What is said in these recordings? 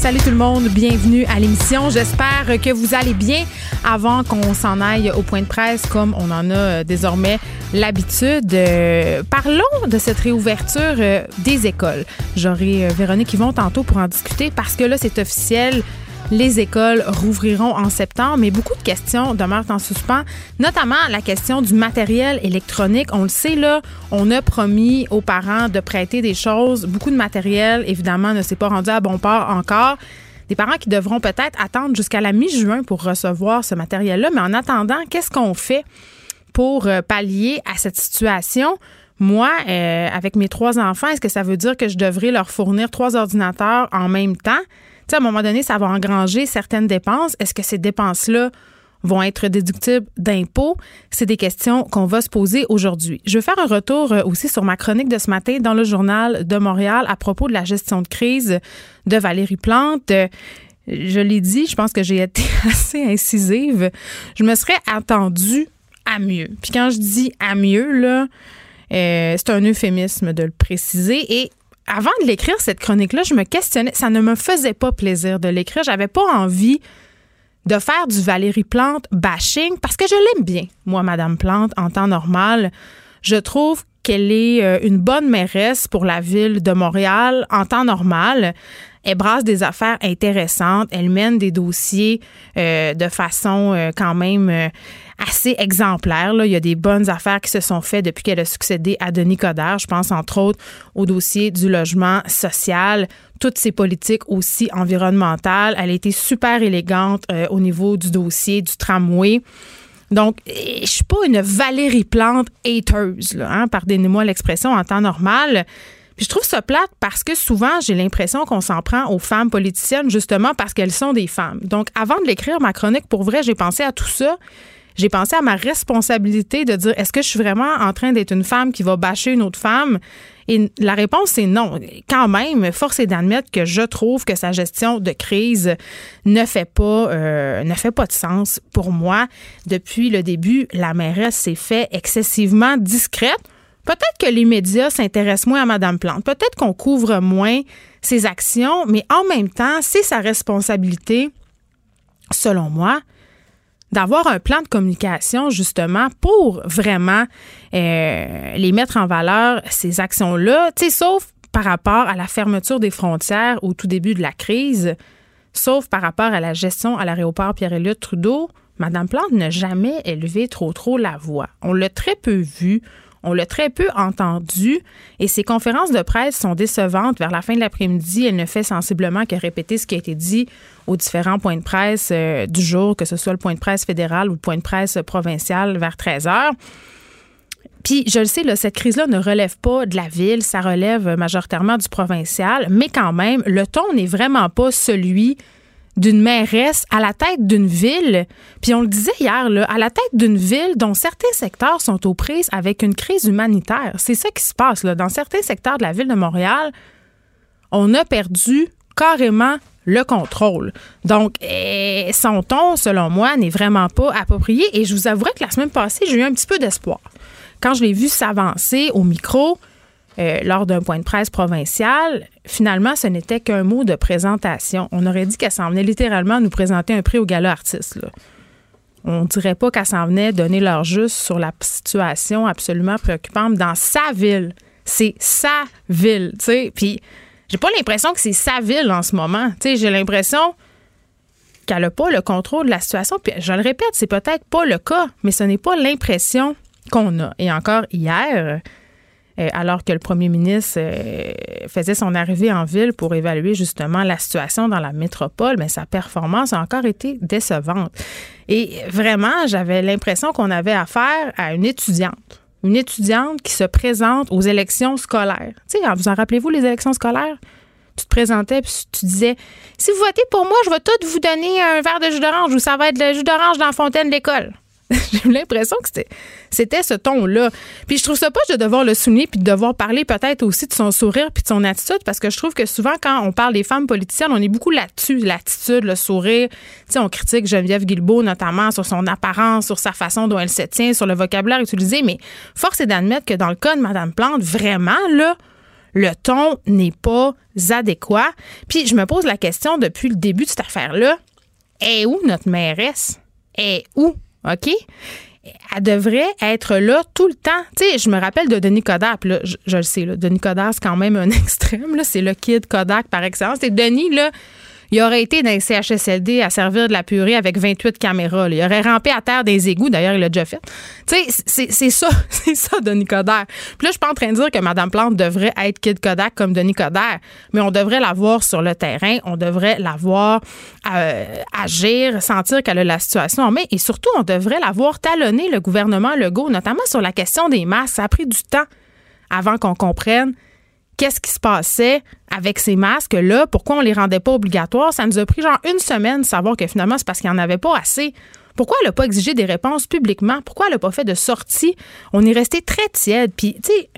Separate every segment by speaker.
Speaker 1: Salut tout le monde, bienvenue à l'émission. J'espère que vous allez bien avant qu'on s'en aille au point de presse comme on en a euh, désormais l'habitude. Euh, parlons de cette réouverture euh, des écoles. J'aurai Véronique Yvon tantôt pour en discuter parce que là, c'est officiel les écoles rouvriront en septembre, mais beaucoup de questions demeurent en suspens, notamment la question du matériel électronique. On le sait, là, on a promis aux parents de prêter des choses. Beaucoup de matériel, évidemment, ne s'est pas rendu à bon port encore. Des parents qui devront peut-être attendre jusqu'à la mi-juin pour recevoir ce matériel-là. Mais en attendant, qu'est-ce qu'on fait pour euh, pallier à cette situation? Moi, euh, avec mes trois enfants, est-ce que ça veut dire que je devrais leur fournir trois ordinateurs en même temps? À un moment donné, ça va engranger certaines dépenses. Est-ce que ces dépenses-là vont être déductibles d'impôts? C'est des questions qu'on va se poser aujourd'hui. Je vais faire un retour euh, aussi sur ma chronique de ce matin dans le journal de Montréal à propos de la gestion de crise de Valérie Plante. Je l'ai dit, je pense que j'ai été assez incisive. Je me serais attendue à mieux. Puis quand je dis à mieux, là, euh, c'est un euphémisme de le préciser. Et avant de l'écrire, cette chronique-là, je me questionnais. Ça ne me faisait pas plaisir de l'écrire. J'avais pas envie de faire du Valérie Plante bashing parce que je l'aime bien, moi, Madame Plante, en temps normal. Je trouve qu'elle est euh, une bonne mairesse pour la ville de Montréal en temps normal. Elle brasse des affaires intéressantes. Elle mène des dossiers euh, de façon euh, quand même euh, assez exemplaire. Il y a des bonnes affaires qui se sont faites depuis qu'elle a succédé à Denis Coderre. Je pense entre autres au dossier du logement social, toutes ses politiques aussi environnementales. Elle a été super élégante au niveau du dossier du tramway. Donc, je suis pas une Valérie Plante hateuse, hein, pardonnez-moi l'expression en temps normal je trouve ça plate parce que souvent, j'ai l'impression qu'on s'en prend aux femmes politiciennes justement parce qu'elles sont des femmes. Donc, avant de l'écrire, ma chronique, pour vrai, j'ai pensé à tout ça. J'ai pensé à ma responsabilité de dire est-ce que je suis vraiment en train d'être une femme qui va bâcher une autre femme? Et la réponse c'est non. Quand même, force est d'admettre que je trouve que sa gestion de crise ne fait pas euh, ne fait pas de sens pour moi. Depuis le début, la mairesse s'est fait excessivement discrète. Peut-être que les médias s'intéressent moins à Madame Plante. Peut-être qu'on couvre moins ses actions, mais en même temps, c'est sa responsabilité, selon moi, d'avoir un plan de communication justement pour vraiment euh, les mettre en valeur, ces actions-là, sauf par rapport à la fermeture des frontières au tout début de la crise, sauf par rapport à la gestion à l'aéroport Pierre-Éliott Trudeau, Madame Plante n'a jamais élevé trop trop la voix. On l'a très peu vu. On l'a très peu entendu et ses conférences de presse sont décevantes. Vers la fin de l'après-midi, elle ne fait sensiblement que répéter ce qui a été dit aux différents points de presse euh, du jour, que ce soit le point de presse fédéral ou le point de presse provincial vers 13 heures. Puis, je le sais, cette crise-là ne relève pas de la ville, ça relève majoritairement du provincial, mais quand même, le ton n'est vraiment pas celui d'une mairesse à la tête d'une ville, puis on le disait hier, là, à la tête d'une ville dont certains secteurs sont aux prises avec une crise humanitaire. C'est ça qui se passe. Là. Dans certains secteurs de la ville de Montréal, on a perdu carrément le contrôle. Donc, eh, son ton, selon moi, n'est vraiment pas approprié. Et je vous avouerai que la semaine passée, j'ai eu un petit peu d'espoir. Quand je l'ai vu s'avancer au micro, euh, lors d'un point de presse provincial, finalement, ce n'était qu'un mot de présentation. On aurait dit qu'elle s'en venait littéralement nous présenter un prix au gala artiste. On dirait pas qu'elle s'en venait donner leur juste sur la situation absolument préoccupante dans sa ville. C'est sa ville, tu sais. Puis j'ai pas l'impression que c'est sa ville en ce moment. Tu sais, j'ai l'impression qu'elle n'a pas le contrôle de la situation. Puis je le répète, c'est peut-être pas le cas, mais ce n'est pas l'impression qu'on a. Et encore hier, alors que le premier ministre euh, faisait son arrivée en ville pour évaluer justement la situation dans la métropole, mais sa performance a encore été décevante. Et vraiment, j'avais l'impression qu'on avait affaire à une étudiante. Une étudiante qui se présente aux élections scolaires. Tu sais, vous en rappelez-vous les élections scolaires? tu te présentais puis tu disais si vous votez pour moi, je vais tout vous donner un verre de jus d'orange ou ça va être le jus d'orange dans la fontaine de l'école. J'ai l'impression que c'était ce ton-là. Puis je trouve ça pas de devoir le souligner puis de devoir parler peut-être aussi de son sourire puis de son attitude parce que je trouve que souvent quand on parle des femmes politiciennes, on est beaucoup là-dessus, l'attitude, le sourire. Tu sais, on critique Geneviève Guilbeault notamment sur son apparence, sur sa façon dont elle se tient, sur le vocabulaire utilisé, mais force est d'admettre que dans le cas de Mme Plante, vraiment, là, le ton n'est pas adéquat. Puis je me pose la question depuis le début de cette affaire-là, est où notre mairesse? Est où? OK? Elle devrait être là tout le temps. Tu sais, je me rappelle de Denis Kodak, là, je, le sais, là, Denis Kodak, c'est quand même un extrême, c'est le kid Kodak par excellence. Et Denis, là, il aurait été dans les CHSLD à servir de la purée avec 28 caméras. Il aurait rampé à terre des égouts. D'ailleurs, il l'a déjà fait. Tu sais, c'est ça, c'est ça, Denis Coderre. Puis là, je suis pas en train de dire que Mme Plante devrait être Kid Kodak comme Denis Coderre, mais on devrait la voir sur le terrain. On devrait la voir euh, agir, sentir qu'elle a la situation en. Et surtout, on devrait la voir talonner le gouvernement Legault, notamment sur la question des masques. Ça a pris du temps avant qu'on comprenne qu'est-ce qui se passait avec ces masques-là, pourquoi on les rendait pas obligatoires? Ça nous a pris genre une semaine de savoir que finalement, c'est parce qu'il n'y en avait pas assez. Pourquoi elle n'a pas exigé des réponses publiquement? Pourquoi elle n'a pas fait de sortie? On est resté très tiède. Puis, tu sais,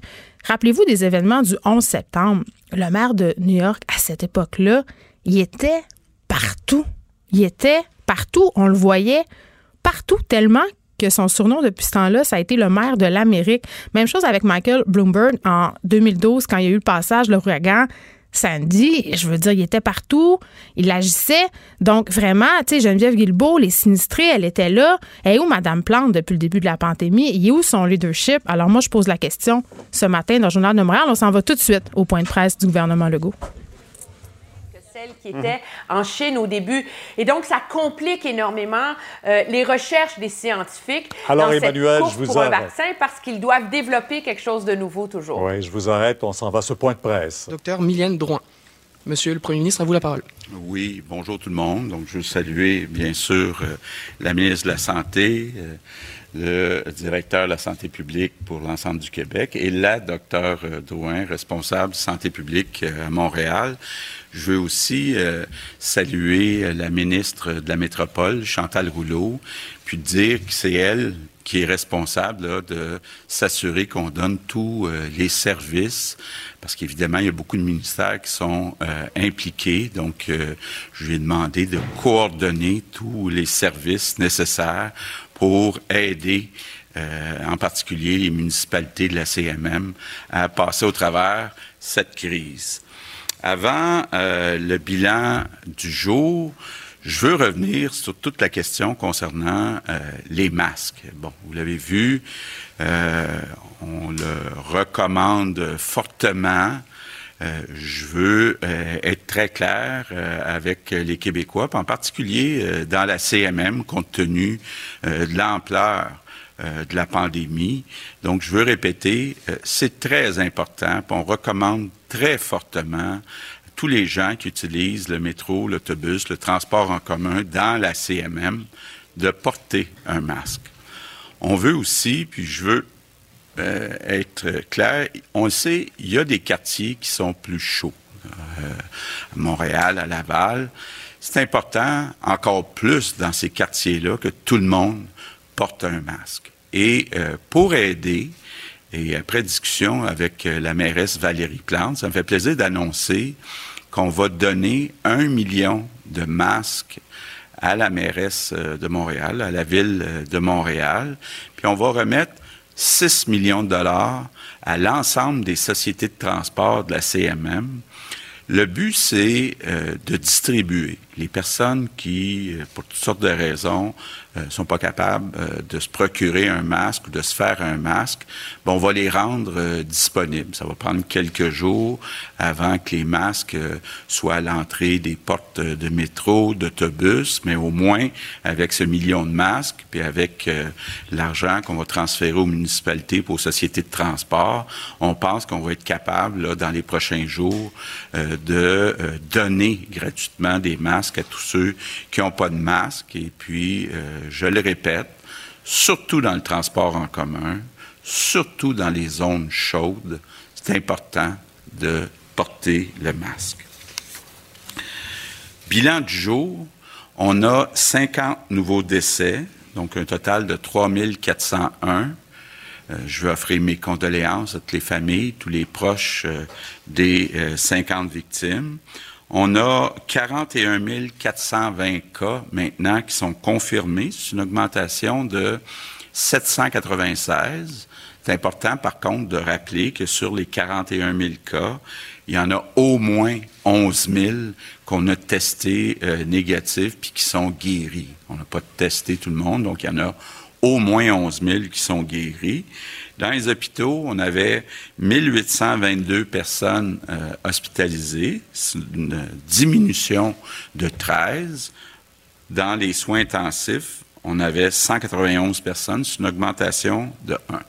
Speaker 1: rappelez-vous des événements du 11 septembre. Le maire de New York, à cette époque-là, il était partout. Il était partout. On le voyait partout tellement que son surnom depuis ce temps-là, ça a été le maire de l'Amérique. Même chose avec Michael Bloomberg en 2012 quand il y a eu le passage, l'ouragan. Sandy, je veux dire, il était partout, il agissait. Donc, vraiment, tu sais, Geneviève Guilbeault, les sinistrés, elle était là. Et où Madame Plante depuis le début de la pandémie? Il est où son leadership? Alors, moi, je pose la question ce matin dans le Journal de Montréal. On s'en va tout de suite au point de presse du gouvernement Legault
Speaker 2: qui était en Chine au début. Et donc, ça complique énormément euh, les recherches des scientifiques
Speaker 3: Alors, dans Emmanuel,
Speaker 2: cette
Speaker 3: je vous
Speaker 2: pour un vaccin parce qu'ils doivent développer quelque chose de nouveau toujours.
Speaker 3: Oui, je vous arrête. On s'en va à ce point de presse.
Speaker 4: Docteur Mylène Drouin. Monsieur le Premier ministre, à vous la parole.
Speaker 5: Oui, bonjour tout le monde. Donc, je veux saluer, bien sûr, euh, la ministre de la Santé, euh, le directeur de la santé publique pour l'ensemble du Québec et la docteur Drouin, responsable de santé publique à Montréal. Je veux aussi euh, saluer euh, la ministre de la Métropole, Chantal Rouleau, puis dire que c'est elle qui est responsable de s'assurer qu'on donne tous euh, les services, parce qu'évidemment, il y a beaucoup de ministères qui sont impliqués. Donc, je lui ai demandé de coordonner tous les services nécessaires pour aider en particulier les municipalités de la CMM à passer au travers cette crise. Avant euh, le bilan du jour, je veux revenir sur toute la question concernant euh, les masques. Bon, vous l'avez vu, euh, on le recommande fortement. Je veux être très clair avec les Québécois, en particulier dans la CMM, compte tenu de l'ampleur de la pandémie. Donc, je veux répéter, c'est très important. On recommande très fortement tous les gens qui utilisent le métro, l'autobus, le transport en commun dans la CMM de porter un masque. On veut aussi, puis je veux euh, être clair, on le sait, il y a des quartiers qui sont plus chauds. Euh, à Montréal, à Laval. C'est important, encore plus dans ces quartiers-là, que tout le monde porte un masque. Et euh, pour aider, et après discussion avec la mairesse Valérie Plante, ça me fait plaisir d'annoncer qu'on va donner un million de masques à la mairesse de Montréal, à la ville de Montréal. Puis on va remettre 6 millions de dollars à l'ensemble des sociétés de transport de la CMM. Le but, c'est de distribuer les personnes qui, pour toutes sortes de raisons, euh, sont pas capables euh, de se procurer un masque ou de se faire un masque, bon, on va les rendre euh, disponibles. Ça va prendre quelques jours avant que les masques soient à l'entrée des portes de métro, d'autobus, mais au moins avec ce million de masques, puis avec l'argent qu'on va transférer aux municipalités pour aux sociétés de transport, on pense qu'on va être capable, là, dans les prochains jours, de donner gratuitement des masques à tous ceux qui n'ont pas de masque et puis je le répète, surtout dans le transport en commun, surtout dans les zones chaudes, c'est important de porter le masque. Bilan du jour, on a 50 nouveaux décès donc un total de 3401. Euh, je veux offrir mes condoléances à toutes les familles, tous les proches euh, des 50 euh, victimes. On a 41 420 cas maintenant qui sont confirmés. C'est une augmentation de 796. C'est important, par contre, de rappeler que sur les 41 000 cas, il y en a au moins 11 000 qu'on a testés négatifs puis qui sont guéris. On n'a pas testé tout le monde, donc il y en a au moins 11 000 qui sont guéris. Dans les hôpitaux, on avait 1822 personnes euh, hospitalisées, une diminution de 13. Dans les soins intensifs, on avait 191 personnes, c'est une augmentation de 1.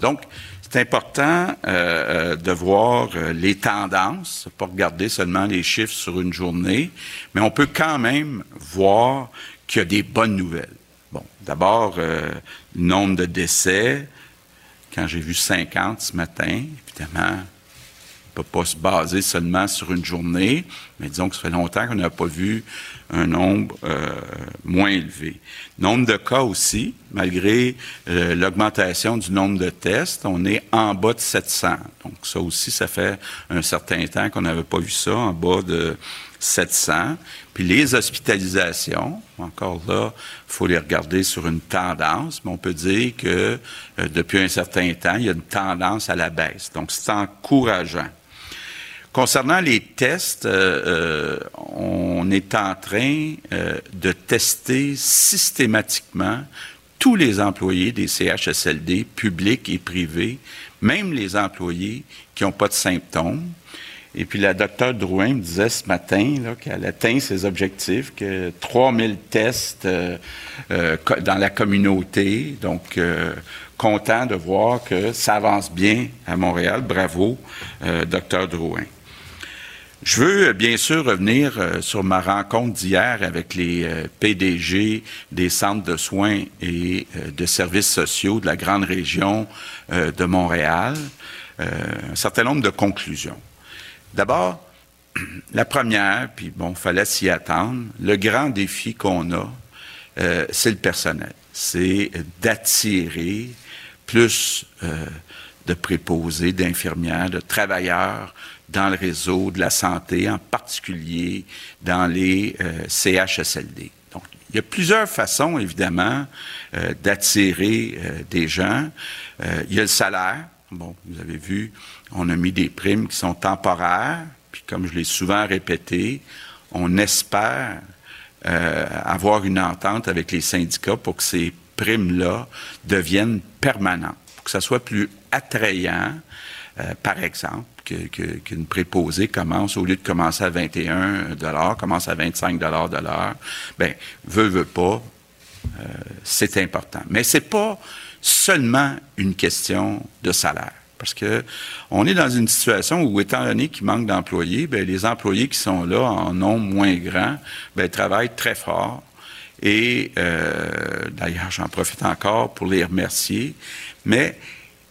Speaker 5: Donc, c'est important euh, euh, de voir les tendances, pas regarder seulement les chiffres sur une journée, mais on peut quand même voir qu'il y a des bonnes nouvelles. Bon, d'abord, le nombre de décès, quand j'ai vu 50 ce matin, évidemment, on ne peut pas se baser seulement sur une journée, mais disons que ça fait longtemps qu'on n'a pas vu un nombre euh, moins élevé. Nombre de cas aussi, malgré euh, l'augmentation du nombre de tests, on est en bas de 700. Donc ça aussi, ça fait un certain temps qu'on n'avait pas vu ça, en bas de 700. Puis les hospitalisations, encore là, il faut les regarder sur une tendance, mais on peut dire que euh, depuis un certain temps, il y a une tendance à la baisse. Donc c'est encourageant. Concernant les tests, euh, euh, on est en train de tester systématiquement tous les employés des CHSLD, publics et privés, même les employés qui n'ont pas de symptômes. Et puis la docteure Drouin me disait ce matin qu'elle atteint ses objectifs, que 3000 tests euh, euh, dans la communauté. Donc, euh, content de voir que ça avance bien à Montréal. Bravo, docteur Drouin. Je veux bien sûr revenir sur ma rencontre d'hier avec les PDG des centres de soins et de services sociaux de la grande région de Montréal. un certain nombre de conclusions. D'abord, la première, puis bon, fallait s'y attendre, le grand défi qu'on a, euh, c'est le personnel. C'est d'attirer plus euh, de préposés, d'infirmières, de travailleurs dans le réseau de la santé, en particulier dans les euh, CHSLD. Donc, il y a plusieurs façons, évidemment, d'attirer des gens. il y a le salaire. Bon, vous avez vu, on a mis des primes qui sont temporaires, puis comme je l'ai souvent répété, on espère euh, avoir une entente avec les syndicats pour que ces primes-là deviennent permanentes, pour que ça soit plus attrayant, euh, par exemple, qu'une préposée commence, au lieu de commencer à 21 commence à 25 de l'heure. Bien, veut, veut pas, euh, c'est important. Mais c'est pas seulement une question de salaire. Parce que on est dans une situation où, étant donné qu'il manque d'employés, ben, les employés qui sont là en nombre moins grand, ben, travaillent très fort. Et euh, d'ailleurs, j'en profite encore pour les remercier. Mais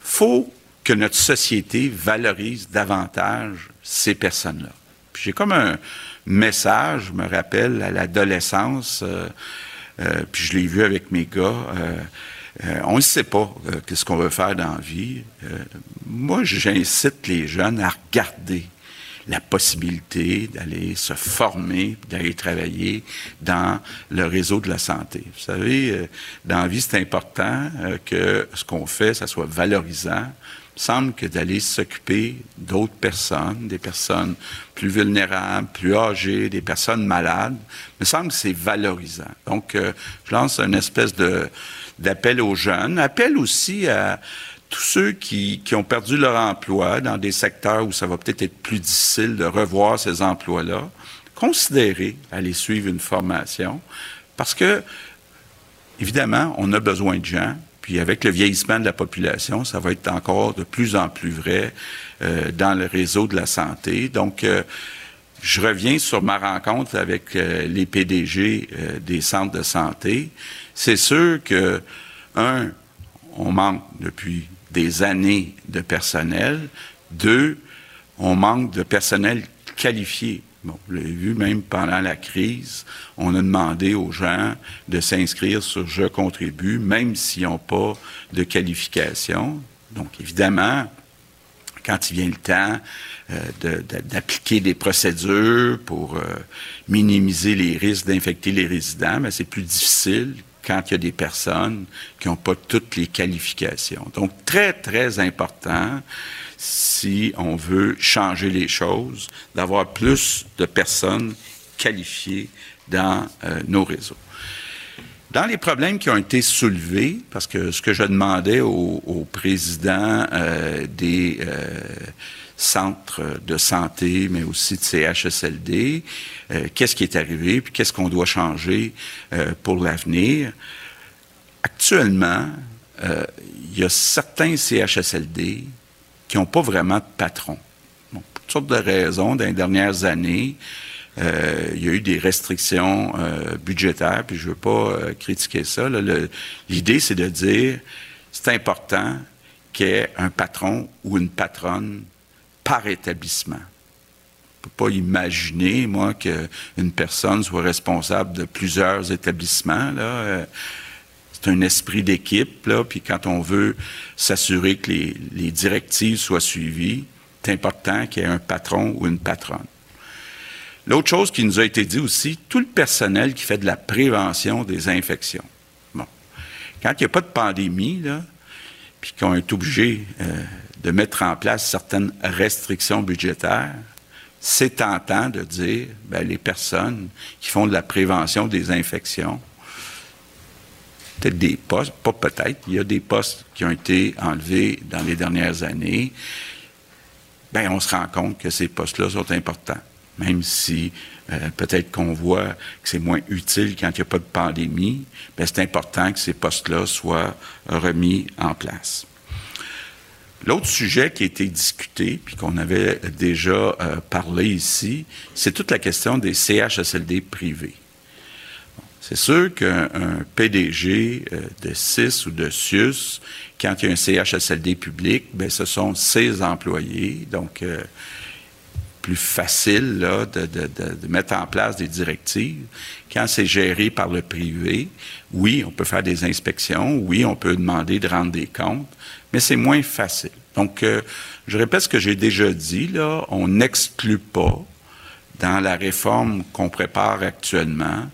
Speaker 5: faut que notre société valorise davantage ces personnes-là. J'ai comme un message, je me rappelle, à l'adolescence, euh, euh, puis je l'ai vu avec mes gars. Euh, on ne sait pas euh, qu'est-ce qu'on veut faire dans la vie. Euh, moi, j'incite les jeunes à regarder la possibilité d'aller se former, d'aller travailler dans le réseau de la santé. Vous savez, dans la vie, c'est important que ce qu'on fait, ça soit valorisant. Semble que d'aller s'occuper d'autres personnes, des personnes plus vulnérables, plus âgées, des personnes malades, me semble que c'est valorisant. Donc, je lance une espèce de d'appel aux jeunes, appel aussi à tous ceux qui, qui, ont perdu leur emploi dans des secteurs où ça va peut-être être plus difficile de revoir ces emplois-là, considérer aller suivre une formation parce que, évidemment, on a besoin de gens. Puis avec le vieillissement de la population, ça va être encore de plus en plus vrai euh, dans le réseau de la santé. Donc, euh, je reviens sur ma rencontre avec euh, les PDG euh, des centres de santé c'est sûr que, un, on manque depuis des années de personnel. Deux, on manque de personnel qualifié. Bon, vous l'avez vu, même pendant la crise, on a demandé aux gens de s'inscrire sur Je contribue, même s'ils n'ont pas de qualification. Donc, évidemment, quand il vient le temps euh, d'appliquer des procédures pour euh, minimiser les risques d'infecter les résidents, mais c'est plus difficile quand il y a des personnes qui n'ont pas toutes les qualifications. Donc, très, très important si on veut changer les choses, d'avoir plus de personnes qualifiées dans euh, nos réseaux. Dans les problèmes qui ont été soulevés, parce que ce que je demandais au, président euh, des euh, centres de santé, mais aussi de CHSLD, qu'est-ce qui est arrivé, puis qu'est-ce qu'on doit changer pour l'avenir. Actuellement, il y a certains CHSLD qui n'ont pas vraiment de patron. pour toutes sortes de raisons, dans les dernières années, euh, il y a eu des restrictions euh, budgétaires, puis je ne veux pas euh, critiquer ça. L'idée, c'est de dire, c'est important qu'il y ait un patron ou une patronne par établissement. Je ne peux pas imaginer, moi, qu'une personne soit responsable de plusieurs établissements. Là c'est un esprit d'équipe, puis quand on veut s'assurer que les, directives soient suivies, c'est important qu'il y ait un patron ou une patronne. L'autre chose qui nous a été dit aussi, tout le personnel qui fait de la prévention des infections. Bon. Quand il n'y a pas de pandémie, puis qu'on est obligé euh, de mettre en place certaines restrictions budgétaires, c'est tentant de dire, ben, les personnes qui font de la prévention des infections, peut-être des postes, pas peut-être, il y a des postes qui ont été enlevés dans les dernières années. Bien, on se rend compte que ces postes-là sont importants, même si euh, peut-être qu'on voit que c'est moins utile quand il n'y a pas de pandémie, bien, c'est important que ces postes-là soient remis en place. L'autre sujet qui a été discuté, puis qu'on avait déjà euh, parlé ici, c'est toute la question des CHSLD privés. C'est sûr qu'un PDG euh, de CIS ou de SIUS, quand il y a un CHSLD public, ben ce sont ses employés. Donc, euh, plus facile là, de, de, mettre en place des directives. Quand c'est géré par le privé, oui, on peut faire des inspections, oui, on peut demander de rendre des comptes, mais c'est moins facile. Donc, euh, je répète ce que j'ai déjà dit, là, on n'exclut pas dans la réforme qu'on prépare actuellement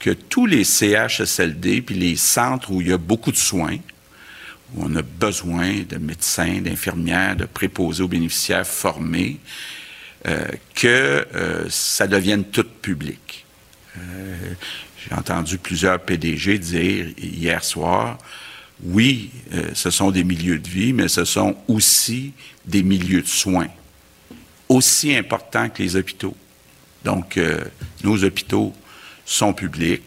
Speaker 5: que tous les CHSLD, puis les centres où il y a beaucoup de soins, où on a besoin de médecins, d'infirmières, de préposés aux bénéficiaires formés, euh, que euh, ça devienne tout public. Euh, j'ai entendu plusieurs PDG dire hier soir, oui, ce sont des milieux de vie, mais ce sont aussi des milieux de soins, aussi importants que les hôpitaux. Donc, nos hôpitaux sont publics.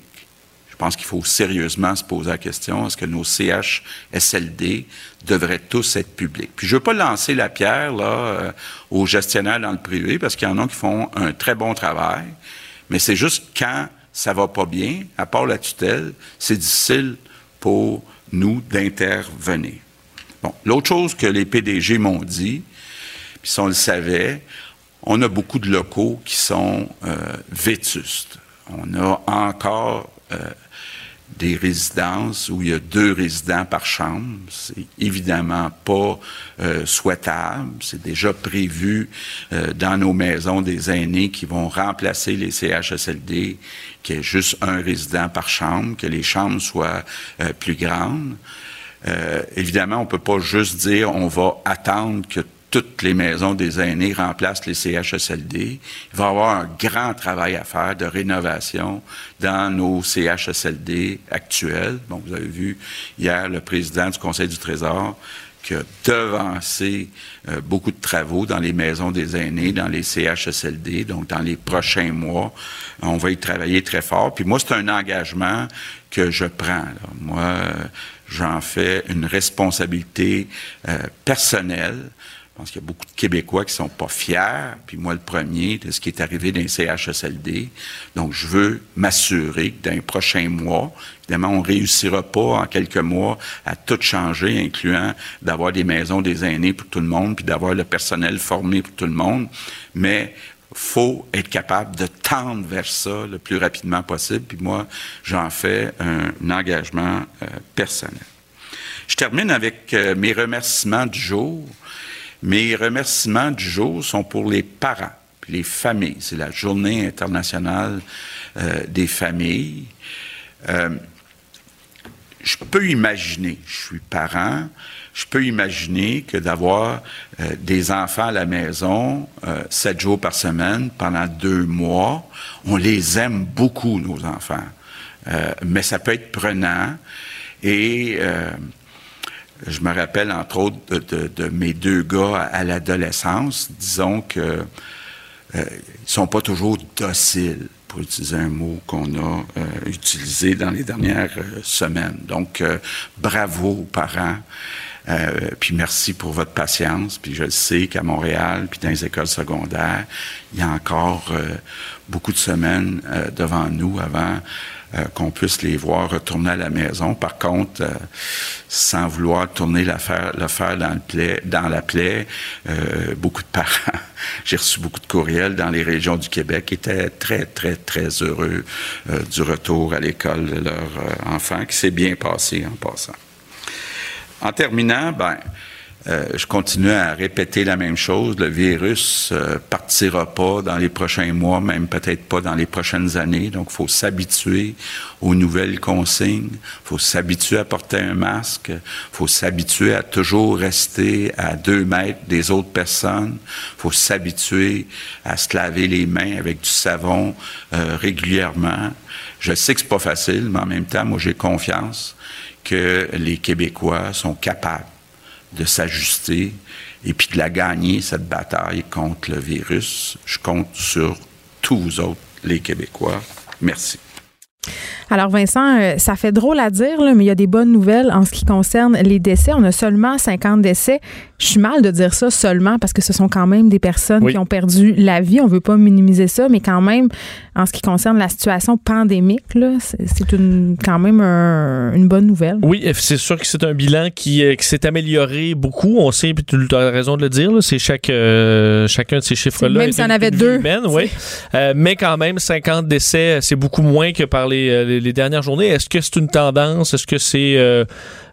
Speaker 5: Je pense qu'il faut sérieusement se poser la question est-ce que nos CHSLD devraient tous être publics? Puis je veux pas lancer la pierre là euh, aux gestionnaires dans le privé parce qu'il y en a qui font un très bon travail, mais c'est juste quand ça va pas bien, à part la tutelle, c'est difficile pour nous d'intervenir. Bon, l'autre chose que les PDG m'ont dit, puis si on le savait, on a beaucoup de locaux qui sont euh, vétustes on a encore euh, des résidences où il y a deux résidents par chambre. C'est évidemment pas euh, souhaitable. C'est déjà prévu euh, dans nos maisons des aînés qui vont remplacer les CHSLD, qu'il y ait juste un résident par chambre, que les chambres soient plus grandes. évidemment, on peut pas juste dire on va attendre que toutes les maisons des aînés remplacent les CHSLD. Il va y avoir un grand travail à faire de rénovation dans nos CHSLD actuels. Vous avez vu hier le président du Conseil du Trésor qui a devancé euh, beaucoup de travaux dans les maisons des aînés, dans les CHSLD. Donc, dans les prochains mois, on va y travailler très fort. Puis moi, c'est un engagement que je prends. Moi, j'en fais une responsabilité euh, personnelle. Je pense qu'il y a beaucoup de Québécois qui sont pas fiers, puis moi le premier, de ce qui est arrivé dans les CHSLD. Donc, je veux m'assurer que dans les prochains mois, évidemment, on réussira pas en quelques mois à tout changer, incluant d'avoir des maisons des aînés pour tout le monde, puis d'avoir le personnel formé pour tout le monde, mais faut être capable de tendre vers ça le plus rapidement possible. Puis moi, j'en fais un, engagement euh, personnel. Je termine avec euh, mes remerciements du jour. Mes remerciements du jour sont pour les parents, les familles. C'est la journée internationale euh, des familles. je peux imaginer, je suis parent, je peux imaginer que d'avoir euh, des enfants à la maison euh, sept jours par semaine pendant deux mois, on les aime beaucoup, nos enfants. Euh, mais ça peut être prenant. Et je me rappelle, entre autres, de, de mes deux gars à, l'adolescence. Disons que ils sont pas toujours dociles pour utiliser un mot qu'on a utilisé dans les dernières semaines. Donc, bravo aux parents. Euh, puis merci pour votre patience. Puis je sais qu'à Montréal, puis dans les écoles secondaires, il y a encore euh, beaucoup de semaines euh, devant nous avant qu'on puisse les voir retourner à la maison. Par contre, sans vouloir tourner l'affaire, dans, dans la plaie, beaucoup de parents, j'ai reçu beaucoup de courriels dans les régions du Québec étaient très, très, très heureux du retour à l'école de leur enfant, qui s'est bien passé en passant. En terminant, ben, euh, je continue à répéter la même chose. Le virus euh, partira pas dans les prochains mois, même peut-être pas dans les prochaines années. Donc, faut s'habituer aux nouvelles consignes. Faut s'habituer à porter un masque. Faut s'habituer à toujours rester à deux mètres des autres personnes. Faut s'habituer à se laver les mains avec du savon euh, régulièrement. Je sais que c'est pas facile, mais en même temps, moi, j'ai confiance que les Québécois sont capables de s'ajuster et puis de la gagner, cette bataille contre le virus. Je compte sur tous vous autres, les Québécois. Merci.
Speaker 1: Alors Vincent, euh, ça fait drôle à dire, mais il y a des bonnes nouvelles en ce qui concerne les décès. On a seulement 50 décès. Je suis mal de dire ça seulement parce que ce sont quand même des personnes qui ont perdu la vie. On veut pas minimiser ça, mais quand même, en ce qui concerne la situation pandémique, c'est une, quand même une bonne nouvelle.
Speaker 6: Oui, c'est sûr que c'est un bilan qui, euh, s'est amélioré beaucoup. On sait, puis tu as raison de le dire, c'est chaque, euh, chacun de ces chiffres-là.
Speaker 1: Même si on avait deux.
Speaker 6: oui. mais quand même, 50 décès, c'est beaucoup moins que par les les dernières journées. Est-ce que c'est une tendance? Est-ce que c'est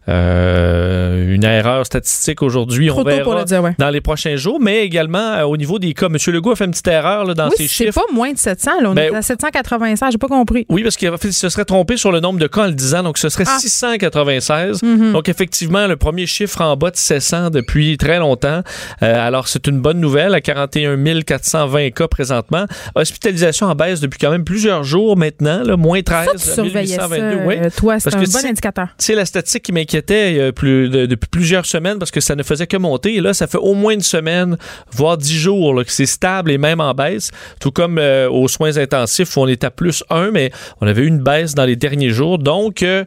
Speaker 6: euh, une erreur statistique aujourd'hui. On verra dans les prochains jours, mais également euh, au niveau des cas. M. Legault a fait une petite erreur là, dans ses chiffres.
Speaker 1: C'est pas moins de 700. Là. On ben, est à 796. J'ai pas compris.
Speaker 6: Oui, parce qu'il se serait trompé sur le nombre de cas en le disant. Donc, ce serait 696. Ah. Mhm. Donc, effectivement, le premier chiffre en bas de 700 depuis très longtemps. Euh, alors, c'est une bonne nouvelle à 41 420 cas présentement. Hospitalisation en baisse depuis quand même plusieurs jours maintenant, là, moins 13,
Speaker 1: ça, 1822. oui. Toi, c'est un bon indicateur.
Speaker 6: C'est la statistique qui m'inquiète était plus, depuis plusieurs semaines parce que ça ne faisait que monter. Et là, ça fait au moins une semaine, voire dix jours, que c'est stable et même en baisse. Tout comme euh, aux soins intensifs où on est à plus un, mais on avait eu une baisse dans les derniers jours. Donc, euh,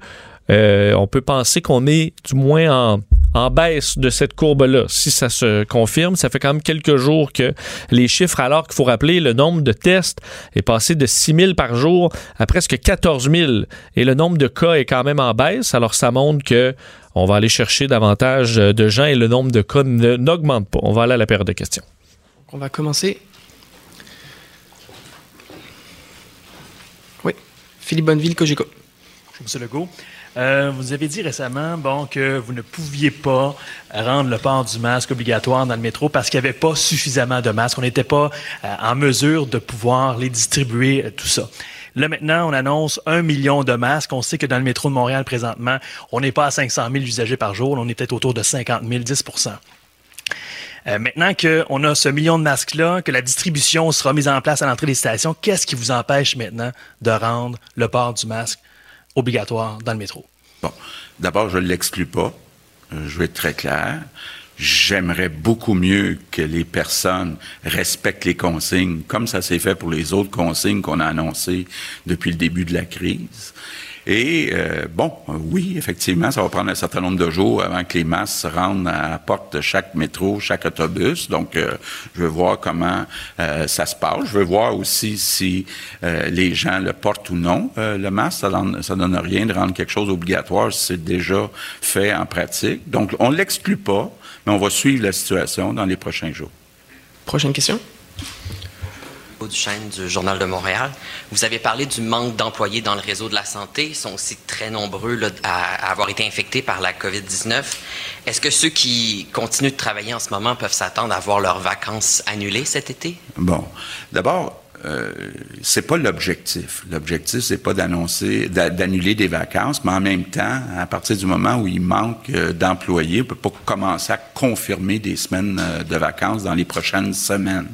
Speaker 6: euh, on peut penser qu'on est du moins en, en baisse de cette courbe-là. Si ça se confirme, ça fait quand même quelques jours que les chiffres, alors qu'il faut rappeler, le nombre de tests est passé de 6 000 par jour à presque 14 000 et le nombre de cas est quand même en baisse. Alors ça montre que on va aller chercher davantage de gens et le nombre de cas n'augmente pas. On va aller à la période de questions.
Speaker 4: On va commencer. Oui, Philippe Bonneville, Cogeco.
Speaker 7: Monsieur Legault. Euh, vous avez dit récemment bon, que vous ne pouviez pas rendre le port du masque obligatoire dans le métro parce qu'il n'y avait pas suffisamment de masques. On n'était pas euh, en mesure de pouvoir les distribuer, euh, tout ça. Là, maintenant, on annonce un million de masques. On sait que dans le métro de Montréal, présentement, on n'est pas à 500 000 usagers par jour. On peut-être autour de 50 000, 10% euh, maintenant qu'on a ce million de masques-là, que la distribution sera mise en place à l'entrée des stations, qu'est-ce qui vous empêche maintenant de rendre le port du masque obligatoire dans le métro?
Speaker 5: Bon, d'abord, je ne l'exclus pas. Euh, je vais être très clair. J'aimerais beaucoup mieux que les personnes respectent les consignes, comme ça s'est fait pour les autres consignes qu'on a annoncées depuis le début de la crise. Et euh, bon, oui, effectivement, ça va prendre un certain nombre de jours avant que les masses se rendent à la porte de chaque métro, chaque autobus. Donc, euh, je veux voir comment euh, ça se passe. Je veux voir aussi si les gens le portent ou non, le masque. Ça ça donne rien de rendre quelque chose obligatoire si c'est déjà fait en pratique. Donc, on ne l'exclut pas, mais on va suivre la situation dans les prochains jours.
Speaker 4: Prochaine question?
Speaker 8: Duchesne du Journal de Montréal. Vous avez parlé du manque d'employés dans le réseau de la santé. Ils sont aussi très nombreux à, avoir été infectés par la COVID-19. Est-ce que ceux qui continuent de travailler en ce moment peuvent s'attendre à voir leurs vacances annulées cet été?
Speaker 5: Bon, d'abord, euh, c'est pas l'objectif. L'objectif, c'est pas d'annoncer, d'annuler des vacances, mais en même temps, à partir du moment où il manque euh, d'employés, on peut pas commencer à confirmer des semaines euh, de vacances dans les prochaines semaines.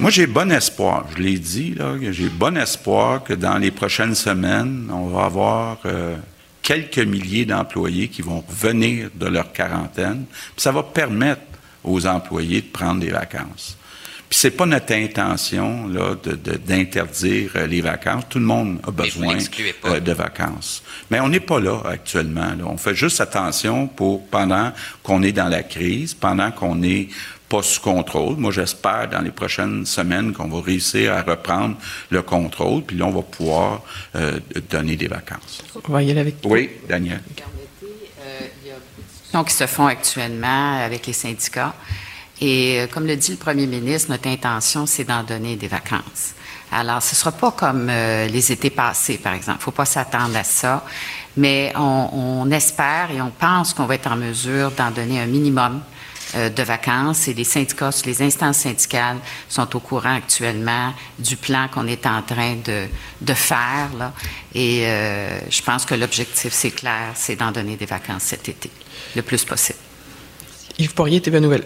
Speaker 5: Moi, j'ai bon espoir, je l'ai dit, là, j'ai bon espoir que dans les prochaines semaines, on va avoir euh, quelques milliers d'employés qui vont venir de leur quarantaine. Puis ça va permettre aux employés de prendre des vacances. Puis c'est pas notre intention là d'interdire euh, les vacances. Tout le monde a besoin euh, de vacances. Mais on n'est pas là actuellement. On fait juste attention pour pendant qu'on est dans la crise, pendant qu'on est pas sous contrôle. Moi, j'espère dans les prochaines semaines qu'on va réussir à reprendre le contrôle, puis là, on va pouvoir euh, donner des vacances.
Speaker 4: On va y aller avec
Speaker 5: Oui, Daniel.
Speaker 9: il y a beaucoup de discussions qui se font actuellement avec les syndicats. Et euh, comme le dit le premier ministre, notre intention, c'est d'en donner des vacances. Alors, ce ne sera pas comme euh, les étés passés, par exemple. Il ne faut pas s'attendre à ça. Mais on, espère et on pense qu'on va être en mesure d'en donner un minimum euh, de vacances et les syndicats, les instances syndicales sont au courant actuellement du plan qu'on est en train de, faire. Et je pense que l'objectif, c'est clair, c'est d'en donner des vacances cet été, le plus possible.
Speaker 4: Yves Poirier, TV Nouvelle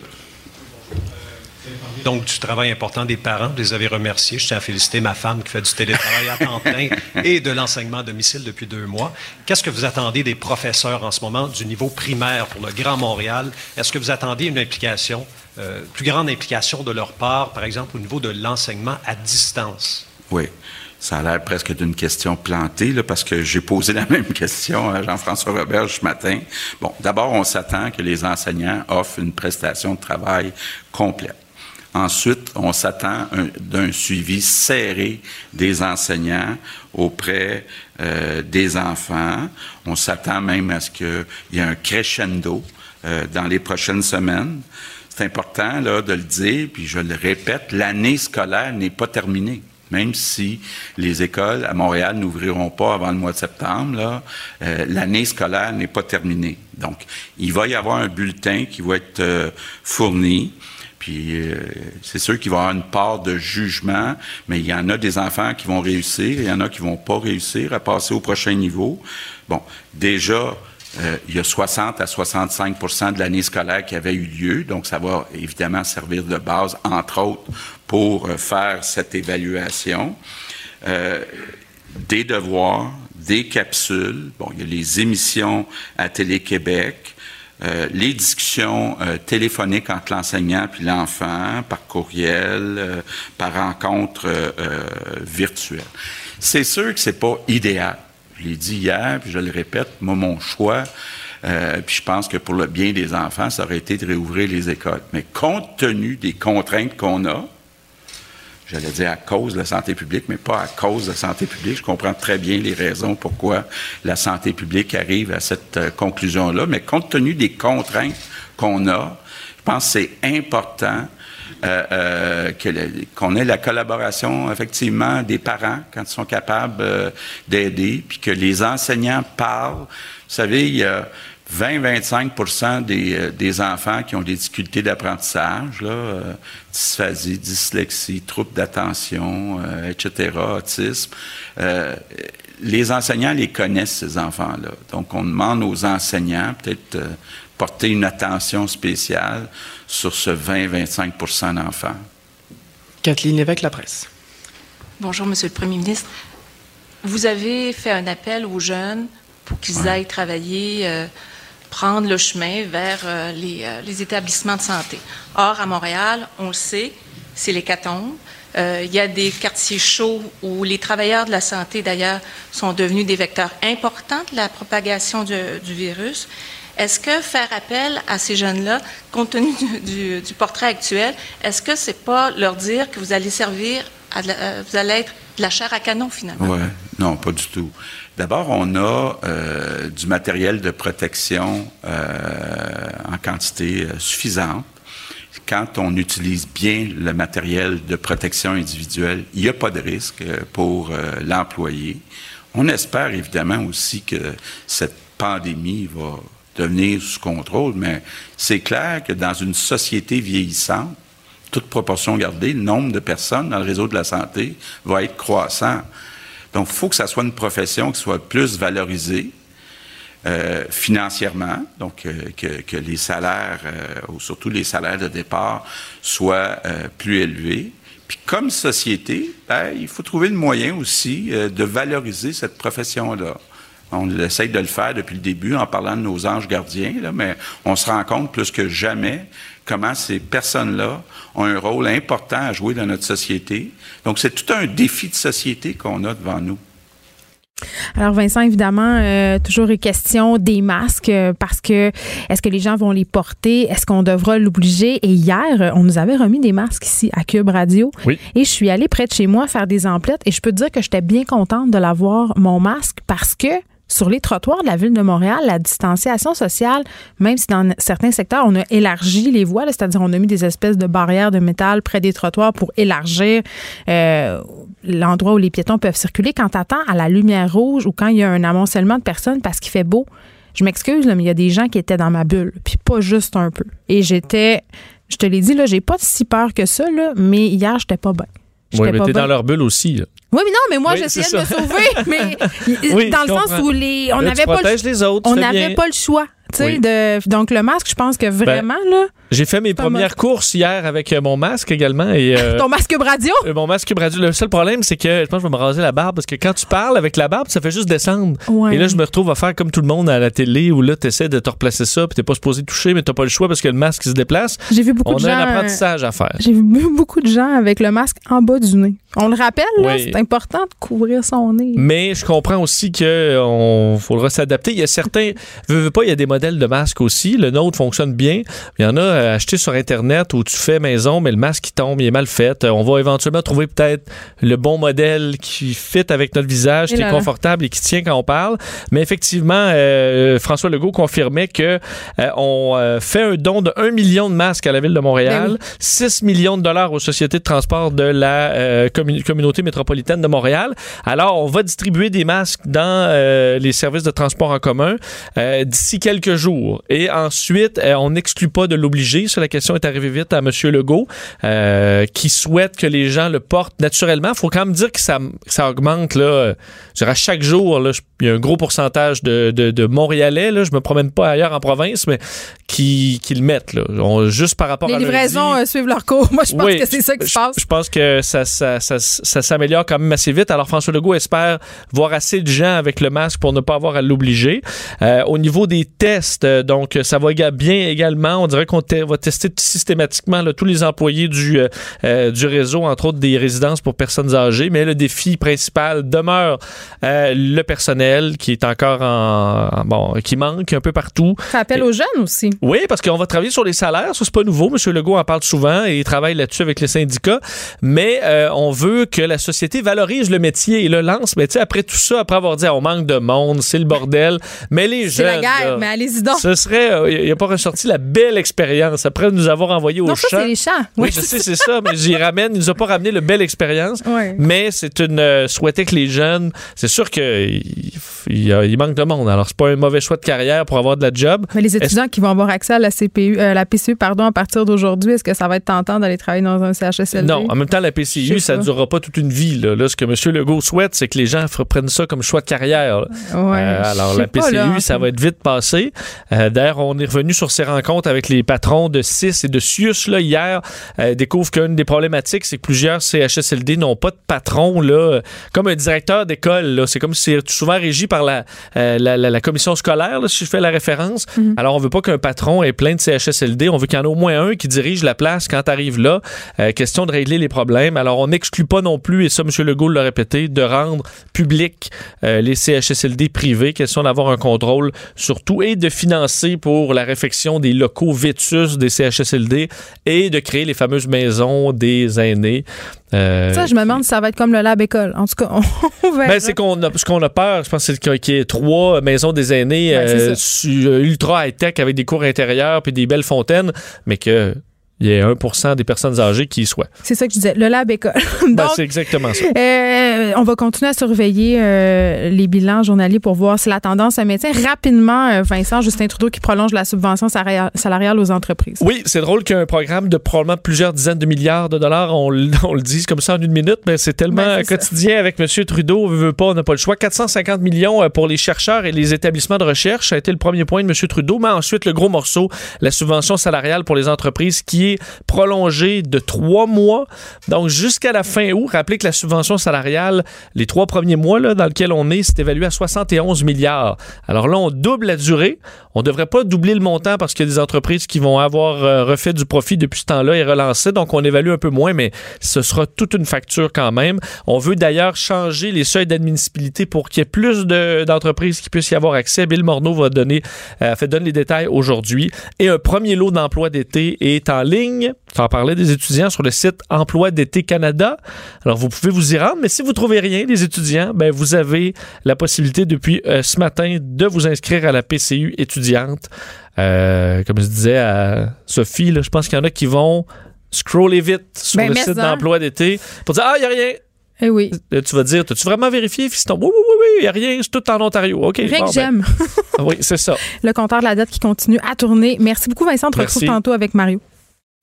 Speaker 10: donc du travail important des parents. Vous les avez remerciés. Je tiens à féliciter ma femme qui fait du télétravail à temps plein et de l'enseignement à domicile depuis deux mois. Qu'est-ce que vous attendez des professeurs en ce moment du niveau primaire pour le Grand Montréal? Est-ce que vous attendez une implication, euh, plus grande implication de leur part, par exemple, au niveau de l'enseignement à distance?
Speaker 5: Oui. Ça a l'air presque d'une question plantée, là, parce que j'ai posé la même question à Jean-François Robert ce matin. Bon, d'abord, on s'attend que les enseignants offrent une prestation de travail complète. Ensuite, on s'attend d'un suivi serré des enseignants auprès euh, des enfants. On s'attend même à ce qu'il y ait un crescendo euh, dans les prochaines semaines. C'est important là, de le dire, puis je le répète, l'année scolaire n'est pas terminée. Même si les écoles à Montréal n'ouvriront pas avant le mois de septembre, euh, l'année scolaire n'est pas terminée. Donc, il va y avoir un bulletin qui va être fourni. Puis euh, c'est sûr qu'il va y avoir une part de jugement, mais il y en a des enfants qui vont réussir, il y en a qui vont pas réussir à passer au prochain niveau. Bon, déjà, euh, il y a 60 à 65% de l'année scolaire qui avait eu lieu, donc ça va évidemment servir de base, entre autres, pour euh, faire cette évaluation. des devoirs, des capsules, bon, il y a les émissions à Télé-Québec, euh, les discussions euh, téléphoniques entre l'enseignant puis l'enfant, par courriel, euh, par rencontre virtuelle. C'est sûr que c'est pas idéal. Je l'ai dit hier, puis je le répète, moi, mon choix, puis je pense que pour le bien des enfants, ça aurait été de réouvrir les écoles. Mais compte tenu des contraintes qu'on a, j'allais dire à cause de la santé publique, mais pas à cause de la santé publique. Je comprends très bien les raisons pourquoi la santé publique arrive à cette euh, conclusion-là, mais compte tenu des contraintes qu'on a, je pense que c'est important euh, euh, qu'on ait la collaboration effectivement des parents quand ils sont capables d'aider, puis que les enseignants parlent. Vous savez, il y a 20-25 des, euh, des, enfants qui ont des difficultés d'apprentissage, euh, dysphasie, dyslexie, troubles d'attention, euh, etc., autisme. les enseignants les connaissent, ces enfants-là. Donc, on demande aux enseignants peut-être porter une attention spéciale sur ce 20-25% d'enfants.
Speaker 4: Kathleen Lévesque, La Presse.
Speaker 11: Bonjour, Monsieur le Premier ministre. Vous avez fait un appel aux jeunes pour qu'ils aillent travailler prendre le chemin vers euh, euh, les, établissements de santé. Or, à Montréal, on le sait, c'est l'hécatombe. Euh, il y a des quartiers chauds où les travailleurs de la santé, d'ailleurs, sont devenus des vecteurs importants de la propagation du, virus. Est-ce que faire appel à ces jeunes-là, compte tenu du, portrait actuel, est-ce que c'est pas leur dire que vous allez servir, vous allez être de la chair à canon finalement?
Speaker 5: Oui, non, pas du tout. D'abord, on a euh, du matériel de protection euh, en quantité euh, suffisante quand on utilise bien le matériel de protection individuelle, il n'y a pas de risque pour l'employé. On espère évidemment aussi que cette pandémie va devenir sous contrôle, mais c'est clair que dans une société vieillissante, toute proportion gardée, le nombre de personnes dans le réseau de la santé va être croissant. Donc, il faut que ça soit une profession qui soit plus valorisée, euh, financièrement, donc euh, que, les salaires, euh, ou surtout les salaires de départ, soient plus élevés. Puis comme société, ben, il faut trouver le moyen aussi de valoriser cette profession-là. On essaye de le faire depuis le début en parlant de nos anges gardiens, là, mais on se rend compte plus que jamais comment ces personnes-là ont un rôle important à jouer dans notre société. Donc c'est tout un défi de société qu'on a devant nous.
Speaker 1: Alors Vincent, évidemment, euh, toujours une question des masques euh, parce que est-ce que les gens vont les porter? Est-ce qu'on devra l'obliger? Et hier, on nous avait remis des masques ici à Cube Radio.
Speaker 6: Oui.
Speaker 1: Et je suis allée près de chez moi faire des emplettes et je peux te dire que j'étais bien contente de l'avoir, mon masque, parce que sur les trottoirs de la ville de Montréal, la distanciation sociale, même si dans certains secteurs, on a élargi les voies, c'est-à-dire on a mis des espèces de barrières de métal près des trottoirs pour élargir euh, l'endroit où les piétons peuvent circuler. Quand tu attends à la lumière rouge ou quand il y a un amoncellement de personnes parce qu'il fait beau, je m'excuse, mais il y a des gens qui étaient dans ma bulle, puis pas juste un peu. Et j'étais, je te l'ai dit, là, j'ai pas si peur que ça, mais hier, j'étais pas bien.
Speaker 6: Oui, mais t'es dans leur bulle aussi. Là.
Speaker 1: Oui, mais non, mais moi,
Speaker 6: Oui,
Speaker 1: j'essayais de me sauver, mais
Speaker 6: Oui,
Speaker 1: dans le sens où les, on n'avait pas,
Speaker 6: protèges
Speaker 1: le-
Speaker 6: les autres,
Speaker 1: on n'avait pas le choix.
Speaker 6: Oui.
Speaker 1: de, donc, le masque, je pense que vraiment, là,
Speaker 6: J'ai fait mes premières
Speaker 1: mal.
Speaker 6: courses hier avec euh, mon masque également. Et, euh,
Speaker 1: ton masque radio,
Speaker 6: euh, mon masque radio. Le seul problème, c'est que je pense que je vais me raser la barbe parce que quand tu parles avec la barbe, ça fait juste descendre.
Speaker 1: Ouais.
Speaker 6: Et là, je me retrouve à faire comme tout le monde à la télé où là, tu essaies de te replacer ça, puis t'es pas supposé toucher, mais t'as pas le choix parce que le masque se déplace.
Speaker 1: j'ai vu beaucoup
Speaker 6: On
Speaker 1: de
Speaker 6: a
Speaker 1: gens.
Speaker 6: un apprentissage à faire.
Speaker 1: J'ai vu beaucoup de gens avec le masque en bas du nez. On le rappelle,
Speaker 6: Oui.
Speaker 1: c'est important de couvrir son nez.
Speaker 6: Mais je comprends aussi que on faudra s'adapter. Il y a certains, veux, veux pas, il y a des modèles de masques aussi. Le nôtre fonctionne bien. Il y en a acheté sur internet où tu fais maison, mais le masque qui tombe, il est mal fait. On va éventuellement trouver peut-être le bon modèle qui fit avec notre visage,
Speaker 1: Et
Speaker 6: qui
Speaker 1: là
Speaker 6: est
Speaker 1: là.
Speaker 6: confortable et qui tient quand on parle. Mais effectivement, euh, François Legault confirmait que euh, on euh, fait un don de 1 million de masques à la ville de Montréal,
Speaker 1: Ben
Speaker 6: 6 millions de dollars aux sociétés de transport de la euh, commu- communauté métropolitaine de Montréal. Alors, on va distribuer des masques dans euh, les services de transport en commun euh, d'ici quelques jours. Et ensuite, euh, on n'exclut pas de l'obliger. Ça, la question est arrivée vite à M. Legault, qui souhaite que les gens le portent naturellement. Il faut quand même dire que ça, ça augmente. Là, à chaque jour, il y a un gros pourcentage de, de, de Montréalais. Là, je me promène pas ailleurs en province, mais qui, qui le mettent. Là. On- juste par rapport
Speaker 1: Les
Speaker 6: à
Speaker 1: livraisons suivent leur cours. Moi, je pense
Speaker 6: oui,
Speaker 1: que c'est ça qui se
Speaker 6: je-
Speaker 1: passe.
Speaker 6: Je pense que ça, ça, ça, ça s'améliore quand même assez vite. Alors, François Legault espère voir assez de gens avec le masque pour ne pas avoir à l'obliger. Euh, au niveau des tests, euh, donc, ça va bien également. On dirait qu'on va tester systématiquement là, tous les employés du, euh, du réseau, entre autres des résidences pour personnes âgées. Mais le défi principal demeure euh, le personnel qui est encore en, en- bon, qui manque un peu partout.
Speaker 1: Ça appelle aux jeunes aussi.
Speaker 6: Oui, parce qu'on va travailler sur les salaires. Ça, c'est pas nouveau. M. Legault en parle souvent et il travaille là-dessus avec les syndicats. Mais on veut que la société valorise le métier et le lance. Mais tu sais, après tout ça, après avoir dit, Ah, on manque de monde, c'est le bordel. Mais les
Speaker 1: C'est
Speaker 6: jeunes.
Speaker 1: la guerre,
Speaker 6: là,
Speaker 1: mais allez-y donc.
Speaker 6: ce serait, euh, il n'a pas ressorti la belle expérience après nous avoir envoyé au champ.
Speaker 1: c'est les champs.
Speaker 6: Oui, je sais, c'est ça, mais j'y ramène. Il nous a pas ramené le belle expérience. Mais c'est une euh, souhaiter que les jeunes, c'est sûr qu'il il, il manque de monde. Alors, c'est pas un mauvais choix de carrière pour avoir de la job.
Speaker 1: Mais les étudiants qui vont avoir accès à la CPU, euh, la PCU, pardon, à partir d'aujourd'hui, est-ce que ça va être tentant d'aller travailler dans un CHSLD?
Speaker 6: Non, en même temps, la PCU, ça. Durera pas toute une vie. Là. Là, ce que M. Legault souhaite, c'est que les gens prennent ça comme choix de carrière.
Speaker 1: Ouais,
Speaker 6: Euh, alors, la
Speaker 1: pas,
Speaker 6: PCU, ça va être vite passé. Euh, D'ailleurs, on est revenu sur ces rencontres avec les patrons de CIS et de CIUS là, hier. Euh, découvre qu'une des problématiques, c'est que plusieurs CHSLD n'ont pas de patron, là, comme un directeur d'école. C'est comme si c'est souvent régi par la, euh, la, la- la commission scolaire, là, si je fais la référence.
Speaker 1: Mhm.
Speaker 6: Alors, on veut pas qu'un patron ait plein de CHSLD. On veut qu'il y en ait au moins un qui dirige la place quand tu arrives là. Euh, question de régler les problèmes. Alors, on n'exclut pas non plus, et ça, M. Legault l'a répété, de rendre public euh, les CHSLD privés, question d'avoir un contrôle sur tout et de financer pour la réfection des locaux vétus des CHSLD et de créer les fameuses maisons des aînés. Euh,
Speaker 1: Ça, je me demande si ça va être comme le lab école. En tout cas, on verra.
Speaker 6: ben, c'est qu'on a, ce qu'on a peur, je pense, c'est qu'il y ait- trois maisons des aînés
Speaker 1: Ouais,
Speaker 6: su- euh, ultra high-tech avec des cours intérieurs puis des belles fontaines, mais que il y a 1% des personnes âgées qui y soient.
Speaker 1: C'est ça que je disais, le lab école.
Speaker 6: Ben, c'est exactement ça.
Speaker 1: Euh, on va continuer à surveiller euh, les bilans journaliers pour voir si la tendance se maintient. Rapidement, euh, Vincent, Justin Trudeau qui prolonge la subvention salariale aux entreprises.
Speaker 6: Oui, c'est drôle qu'un programme de probablement plusieurs dizaines de milliards de dollars, on, le dise comme ça en une minute, mais c'est tellement ben, quotidien avec M. Trudeau, on veut pas, on n'a pas le choix. 450 millions pour les chercheurs et les établissements de recherche, ça a été le premier point de M. Trudeau, mais ensuite le gros morceau, la subvention salariale pour les entreprises qui est prolongée de trois mois, donc jusqu'à la fin août. Rappelez que la subvention salariale, les trois premiers mois là, dans lesquels on est, c'est évalué à 71 milliards. Alors là, on double la durée. On ne devrait pas doubler le montant parce qu'il y a des entreprises qui vont avoir euh, refait du profit depuis ce temps-là et relancé. Donc, on évalue un peu moins, mais ce sera toute une facture quand même. On veut d'ailleurs changer les seuils d'admissibilité pour qu'il y ait plus d'entreprises qui puissent y avoir accès. Bill Morneau va donner, euh, fait donner les détails aujourd'hui. Et un premier lot d'emploi d'été est en ligne. Tu en parlais des étudiants sur le site Emploi d'été Canada. Alors, vous pouvez vous y rendre, mais si vous trouvez rien, les étudiants, ben, vous avez la possibilité depuis euh, ce matin de vous inscrire à la PCU étudiante. Euh, comme je disais à Sophie, là, je pense qu'il y en a qui vont scroller vite sur
Speaker 1: ben,
Speaker 6: le site d'emploi d'été pour dire Ah, il n'y a rien.
Speaker 1: Eh oui.
Speaker 6: tu vas dire, as-tu vraiment vérifié, fiston? Oui, oui, oui, oui, il n'y a rien, c'est tout en Ontario. OK.
Speaker 1: Rien que
Speaker 6: ben,
Speaker 1: j'aime.
Speaker 6: oui, c'est ça.
Speaker 1: Le compteur de la dette qui continue à tourner. Merci beaucoup, Vincent. On te retrouve tantôt avec Mario.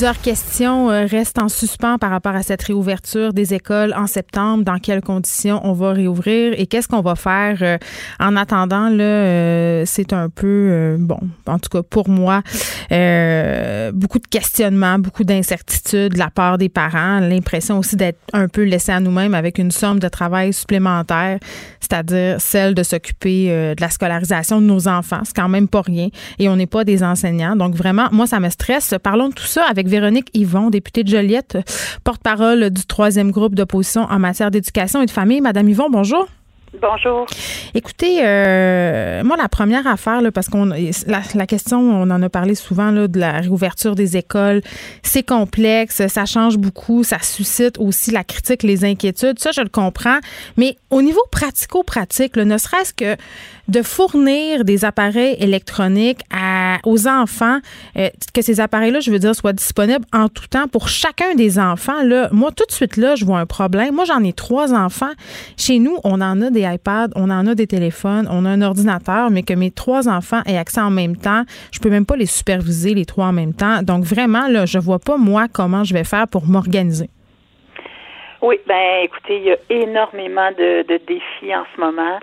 Speaker 1: Plusieurs questions euh, restent en suspens par rapport à cette réouverture des écoles en septembre. Dans quelles conditions on va réouvrir et qu'est-ce qu'on va faire euh, en attendant? Là, euh, c'est un peu, bon, en tout cas pour moi, beaucoup de questionnements, beaucoup d'incertitudes de la part des parents, l'impression aussi d'être un peu laissé à nous-mêmes avec une somme de travail supplémentaire, c'est-à-dire celle de s'occuper de la scolarisation de nos enfants. C'est quand même pas rien et on n'est pas des enseignants. Donc vraiment, moi, ça me stresse. Parlons de tout ça avec Véronique Yvon, députée de Joliette, porte-parole du troisième groupe d'opposition en matière d'éducation et de famille. Madame Yvon, bonjour.
Speaker 12: Bonjour.
Speaker 1: Écoutez, euh, moi, la première affaire, parce qu'on la, question, on en a parlé souvent là, de la réouverture des écoles, c'est complexe, ça change beaucoup, ça suscite aussi la critique, les inquiétudes. Ça, je le comprends. Mais au niveau pratico-pratique, ne serait-ce que de fournir des appareils électroniques à, aux enfants, euh, que ces appareils-là, je veux dire, soient disponibles en tout temps pour chacun des enfants. Là, moi, tout de suite, là, je vois un problème. Moi, j'en ai trois enfants. Chez nous, on en a des iPads, on en a des téléphones, on a un ordinateur, mais que mes trois enfants aient accès en même temps, je peux même pas les superviser, les trois en même temps. Donc, vraiment, là, je vois pas, moi, comment je vais faire pour m'organiser.
Speaker 12: Oui, ben écoutez, il y a énormément de, de défis en ce moment.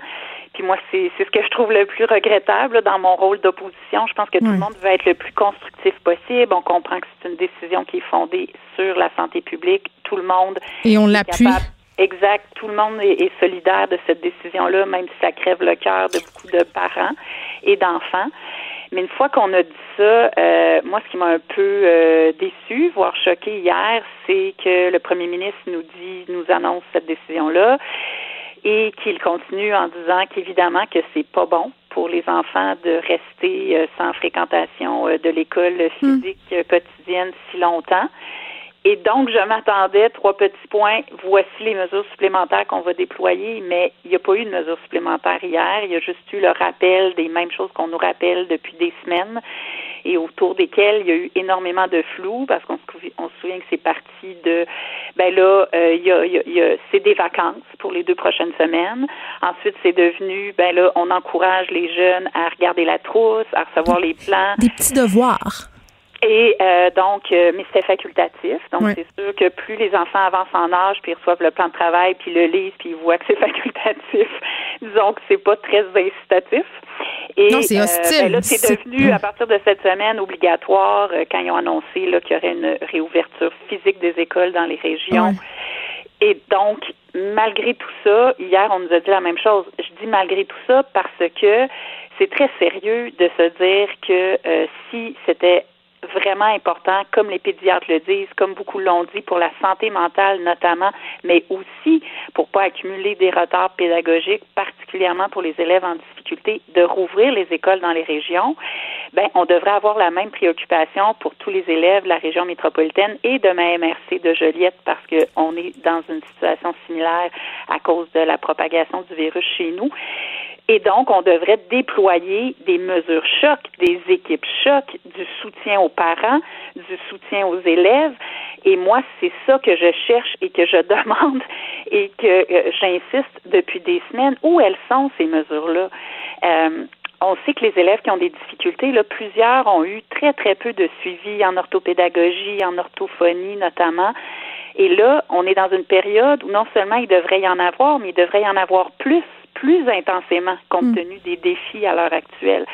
Speaker 12: Puis moi, c'est ce que je trouve le plus regrettable dans mon rôle d'opposition. Je pense que tout le monde veut être le plus constructif possible. On comprend que c'est une décision qui est fondée sur la santé publique. Tout le monde.
Speaker 1: Et on l'appuie.
Speaker 12: Exact. Tout le monde est, solidaire de cette décision-là, même si ça crève le cœur de beaucoup de parents et d'enfants. Mais une fois qu'on a dit ça, euh, moi, ce qui m'a un peu euh, déçu, voire choqué hier, c'est que le premier ministre nous dit, nous annonce cette décision-là et qu'il continue en disant qu'évidemment que c'est pas bon pour les enfants de rester euh, sans fréquentation euh, de l'école hmm. physique quotidienne si longtemps. Et donc, je m'attendais, trois petits points, voici les mesures supplémentaires qu'on va déployer, mais il n'y a pas eu de mesures supplémentaires hier. Il y a juste eu le rappel des mêmes choses qu'on nous rappelle depuis des semaines et autour desquelles il y a eu énormément de flou parce qu'on se, souvient que c'est parti de ben là, euh, y a, y a c'est des vacances pour les deux prochaines semaines. Ensuite, c'est devenu ben là, on encourage les jeunes à regarder la trousse, à recevoir les plans.
Speaker 1: Des petits devoirs.
Speaker 12: Et euh, donc, euh, mais c'était facultatif. Donc, c'est sûr que plus les enfants avancent en âge, puis reçoivent le plan de travail, puis le lisent, puis ils voient que c'est facultatif, disons que c'est pas très incitatif.
Speaker 1: Et non, c'est euh.
Speaker 12: Ben là, c'est devenu, à partir de cette semaine, obligatoire quand ils ont annoncé là, qu'il y aurait une réouverture physique des écoles dans les régions. Et donc, malgré tout ça, hier, on nous a dit la même chose. Je dis malgré tout ça parce que c'est très sérieux de se dire que si c'était vraiment important, comme les pédiatres le disent, comme beaucoup l'ont dit, pour la santé mentale notamment, mais aussi pour pas accumuler des retards pédagogiques, particulièrement pour les élèves en difficulté, de rouvrir les écoles dans les régions. Ben, on devrait avoir la même préoccupation pour tous les élèves de la région métropolitaine et de ma MRC de Joliette parce qu'on est dans une situation similaire à cause de la propagation du virus chez nous. Et donc, on devrait déployer des mesures choc, des équipes choc, du soutien aux parents, du soutien aux élèves. Et moi, c'est ça que je cherche et que je demande et que euh, j'insiste depuis des semaines. Où elles sont, ces mesures-là? Euh, on sait que les élèves qui ont des difficultés, là, plusieurs ont eu très, très peu de suivi en orthopédagogie, en orthophonie notamment. Et là, on est dans une période où non seulement il devrait y en avoir, mais il devrait y en avoir plus plus intensément compte mm. tenu des défis à l'heure actuelle.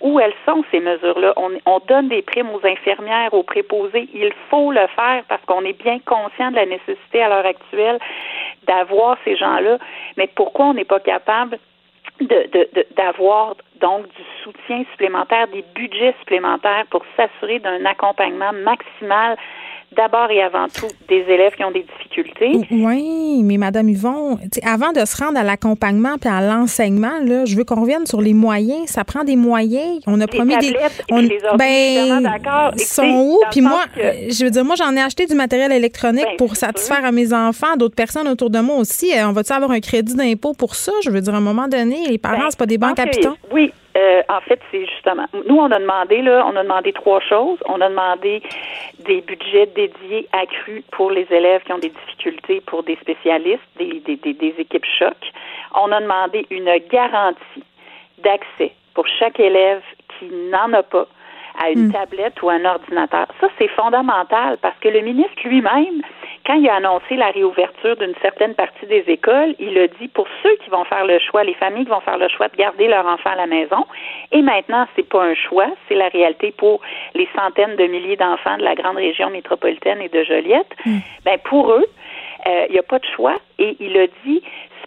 Speaker 12: Où elles sont ces mesures-là? On, on, donne des primes aux infirmières, aux préposés. Il faut le faire parce qu'on est bien conscient de la nécessité à l'heure actuelle d'avoir ces gens-là. Mais pourquoi on n'est pas capable d'avoir de, de, donc du soutien supplémentaire, des budgets supplémentaires pour s'assurer d'un accompagnement maximal d'abord et avant tout des élèves qui ont des difficultés.
Speaker 1: Oui, mais Madame Yvon, avant de se rendre à l'accompagnement puis à l'enseignement, là, je veux qu'on revienne sur les moyens. Ça prend des moyens. On a promis des. On,
Speaker 12: les ben,
Speaker 1: sont où? Puis moi, je veux dire, moi, j'en ai acheté du matériel électronique
Speaker 12: ben,
Speaker 1: pour satisfaire à mes enfants, d'autres personnes autour de moi aussi. Euh, on va-tu avoir un crédit d'impôt pour ça? Je veux dire, à un moment donné, les parents, ben, c'est pas des banques capitaux.
Speaker 12: Oui, euh, en fait, c'est justement. Nous, on a demandé là, on a demandé trois choses. On a demandé des budgets dédiés accrus pour les élèves qui ont des difficultés, pour des spécialistes, des, des, équipes choc. On a demandé une garantie d'accès pour chaque élève qui n'en a pas à une hmm. tablette ou un ordinateur. Ça, c'est fondamental parce que le ministre lui-même, quand il a annoncé la réouverture d'une certaine partie des écoles, il a dit pour ceux qui vont faire le choix, les familles qui vont faire le choix de garder leur enfant à la maison, et maintenant, c'est pas un choix, c'est la réalité pour les centaines de milliers d'enfants de la grande région métropolitaine et de Joliette, hmm. ben pour eux, euh, il n'y a pas de choix. Et il a dit,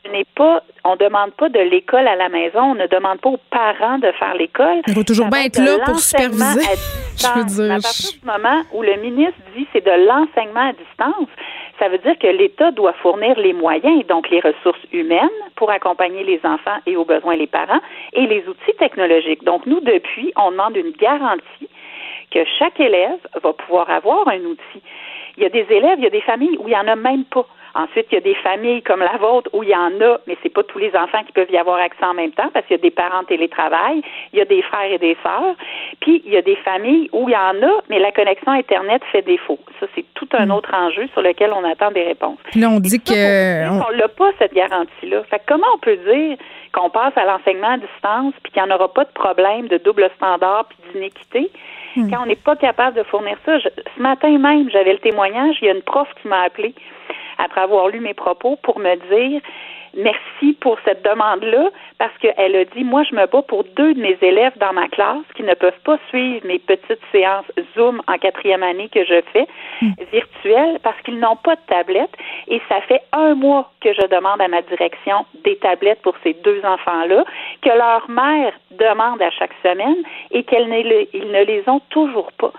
Speaker 12: ce n'est pas, on demande pas de l'école à la maison, on ne demande pas aux parents de faire l'école.
Speaker 1: Il faut toujours bien être là pour superviser.
Speaker 12: Je veux dire. À partir du moment où le ministre dit c'est de l'enseignement à distance, ça veut dire que l'État doit fournir les moyens, donc les ressources humaines pour accompagner les enfants et aux besoins les parents, et les outils technologiques. Donc nous, depuis, on demande une garantie que chaque élève va pouvoir avoir un outil. Il y a des élèves, il y a des familles où il n'y en a même pas. Ensuite, il y a des familles comme la vôtre où il y en a, mais c'est pas tous les enfants qui peuvent y avoir accès en même temps parce qu'il y a des parents télétravail, il y a des frères et des sœurs. Puis il y a des familles où il y en a, mais la connexion Internet fait défaut. Ça, c'est tout un mm. autre enjeu sur lequel on attend des réponses.
Speaker 1: Là, on dit que
Speaker 12: on l'a pas cette garantie-là. Fait comment on peut dire qu'on passe à l'enseignement à distance puis qu'il n'y en aura pas de problème de double standard puis d'inéquité? Mm. Quand on n'est pas capable de fournir ça, ce matin même, j'avais le témoignage, il y a une prof qui m'a appelé après avoir lu mes propos, pour me dire merci pour cette demande-là, parce qu'elle a dit, moi, je me bats pour deux de mes élèves dans ma classe qui ne peuvent pas suivre mes petites séances Zoom en quatrième année que je fais, hmm. virtuelles, parce qu'ils n'ont pas de tablette. Et ça fait un mois que je demande à ma direction des tablettes pour ces deux enfants-là, que leur mère demande à chaque semaine et qu'ils ne les ont toujours pas.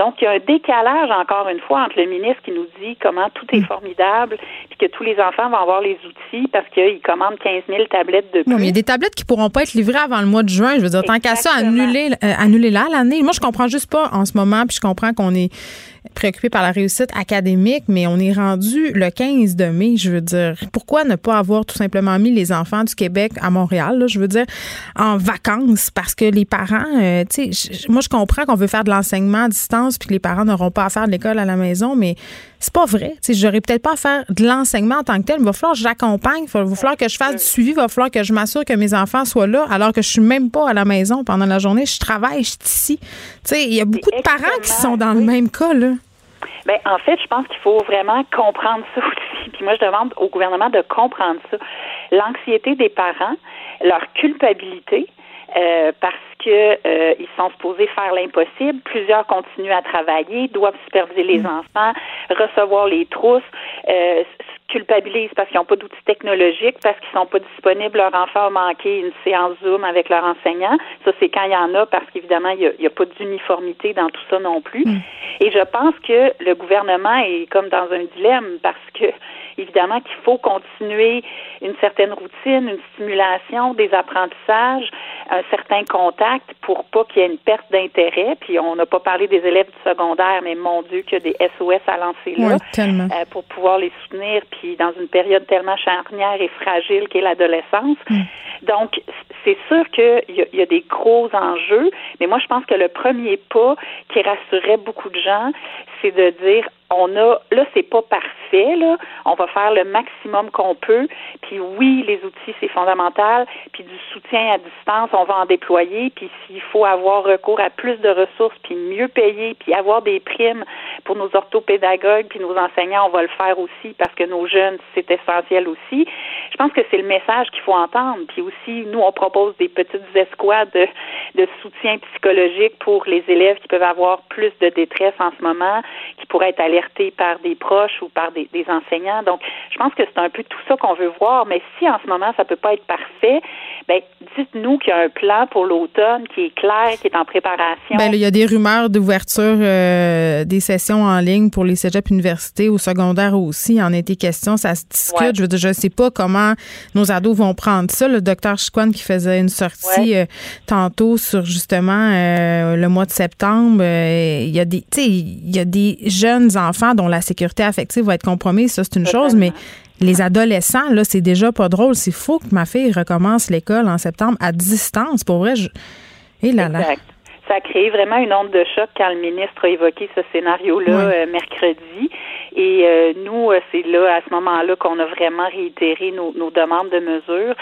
Speaker 12: Donc, il y a un décalage, encore une fois, entre le ministre qui nous dit comment tout est mm. formidable, puis que tous les enfants vont avoir les outils parce qu'ils commandent 15 000 tablettes de plus.
Speaker 1: Non, mais il y a des tablettes qui pourront pas être livrées avant le mois de juin. Je veux dire, tant qu'à ça, annuler, euh, annuler là l'année. Moi, je comprends juste pas en ce moment, puis je comprends qu'on est préoccupé par la réussite académique, mais on est rendu le 15 de mai, je veux dire. Pourquoi ne pas avoir tout simplement mis les enfants du Québec à Montréal, je veux dire, en vacances? Parce que les parents, euh, tu sais, moi, je comprends qu'on veut faire de l'enseignement à distance puis que les parents n'auront pas à faire de l'école à la maison, mais c'est pas vrai. Tu sais, j'aurais peut-être pas à faire de l'enseignement en tant que tel. Il va falloir que j'accompagne, il va falloir que je fasse du suivi, il va falloir que je m'assure que mes enfants soient là alors que je suis même pas à la maison pendant la journée. Je travaille, je suis ici. Tu sais, il y a beaucoup de parents qui sont dans le même cas, là.
Speaker 12: Bien, en fait, je pense qu'il faut vraiment comprendre ça aussi. Puis moi, je demande au gouvernement de comprendre ça. L'anxiété des parents, leur culpabilité, euh, parce que euh, ils sont supposés faire l'impossible. Plusieurs continuent à travailler, doivent superviser les mm. enfants, recevoir les trousses. Euh, culpabilisent parce qu'ils n'ont pas d'outils technologiques, parce qu'ils sont pas disponibles, leur enfant a manqué une séance Zoom avec leur enseignant. Ça, c'est quand il y en a, parce qu'évidemment, il n'y a, pas d'uniformité dans tout ça non plus. Mm. Et je pense que le gouvernement est comme dans un dilemme parce que évidemment qu'il faut continuer une certaine routine, une stimulation, des apprentissages, un certain contact pour pas qu'il y ait une perte d'intérêt. Puis on n'a pas parlé des élèves du secondaire, mais mon Dieu, qu'il y a des SOS à lancer là euh, pour pouvoir les soutenir. Puis dans une période tellement charnière et fragile qu'est l'adolescence. Mm. Donc, c'est sûr qu'il y, y, a des gros enjeux, mais moi, je pense que le premier pas qui rassurerait beaucoup de gens, c'est de dire on a là c'est pas parfait là. On va faire le maximum qu'on peut. Puis oui les outils c'est fondamental. Puis du soutien à distance on va en déployer. Puis s'il faut avoir recours à plus de ressources puis mieux payer puis avoir des primes pour nos orthopédagogues puis nos enseignants on va le faire aussi parce que nos jeunes c'est essentiel aussi. Je pense que c'est le message qu'il faut entendre. Puis aussi nous on propose des petites escouades de, de soutien psychologique pour les élèves qui peuvent avoir plus de détresse en ce moment qui pourraient être allés par des proches ou par des, enseignants. Donc, je pense que c'est un peu tout ça qu'on veut voir. Mais si en ce moment ça peut pas être parfait, ben dites-nous qu'il y a un plan pour l'automne qui est clair, qui est en préparation.
Speaker 1: Ben, il y a des rumeurs d'ouverture euh, des sessions en ligne pour les cégeps universités au secondaire aussi. Il en a été question, ça se discute. Je veux dire, je sais pas comment nos ados vont prendre ça. Le docteur Chiquan qui faisait une sortie euh, tantôt sur justement euh, le mois de septembre. il y a des, il y a des jeunes enfants enfants dont la sécurité affective va être compromise, ça, c'est une chose, mais les adolescents, là, c'est déjà pas drôle. C'est fou que ma fille recommence l'école en septembre à distance. Pour vrai, je... Et là, là. Exact.
Speaker 12: Ça a créé vraiment une onde de choc quand le ministre a évoqué ce scénario-là euh, mercredi. Et euh, nous, euh, c'est là, à ce moment-là, qu'on a vraiment réitéré nos, demandes de mesures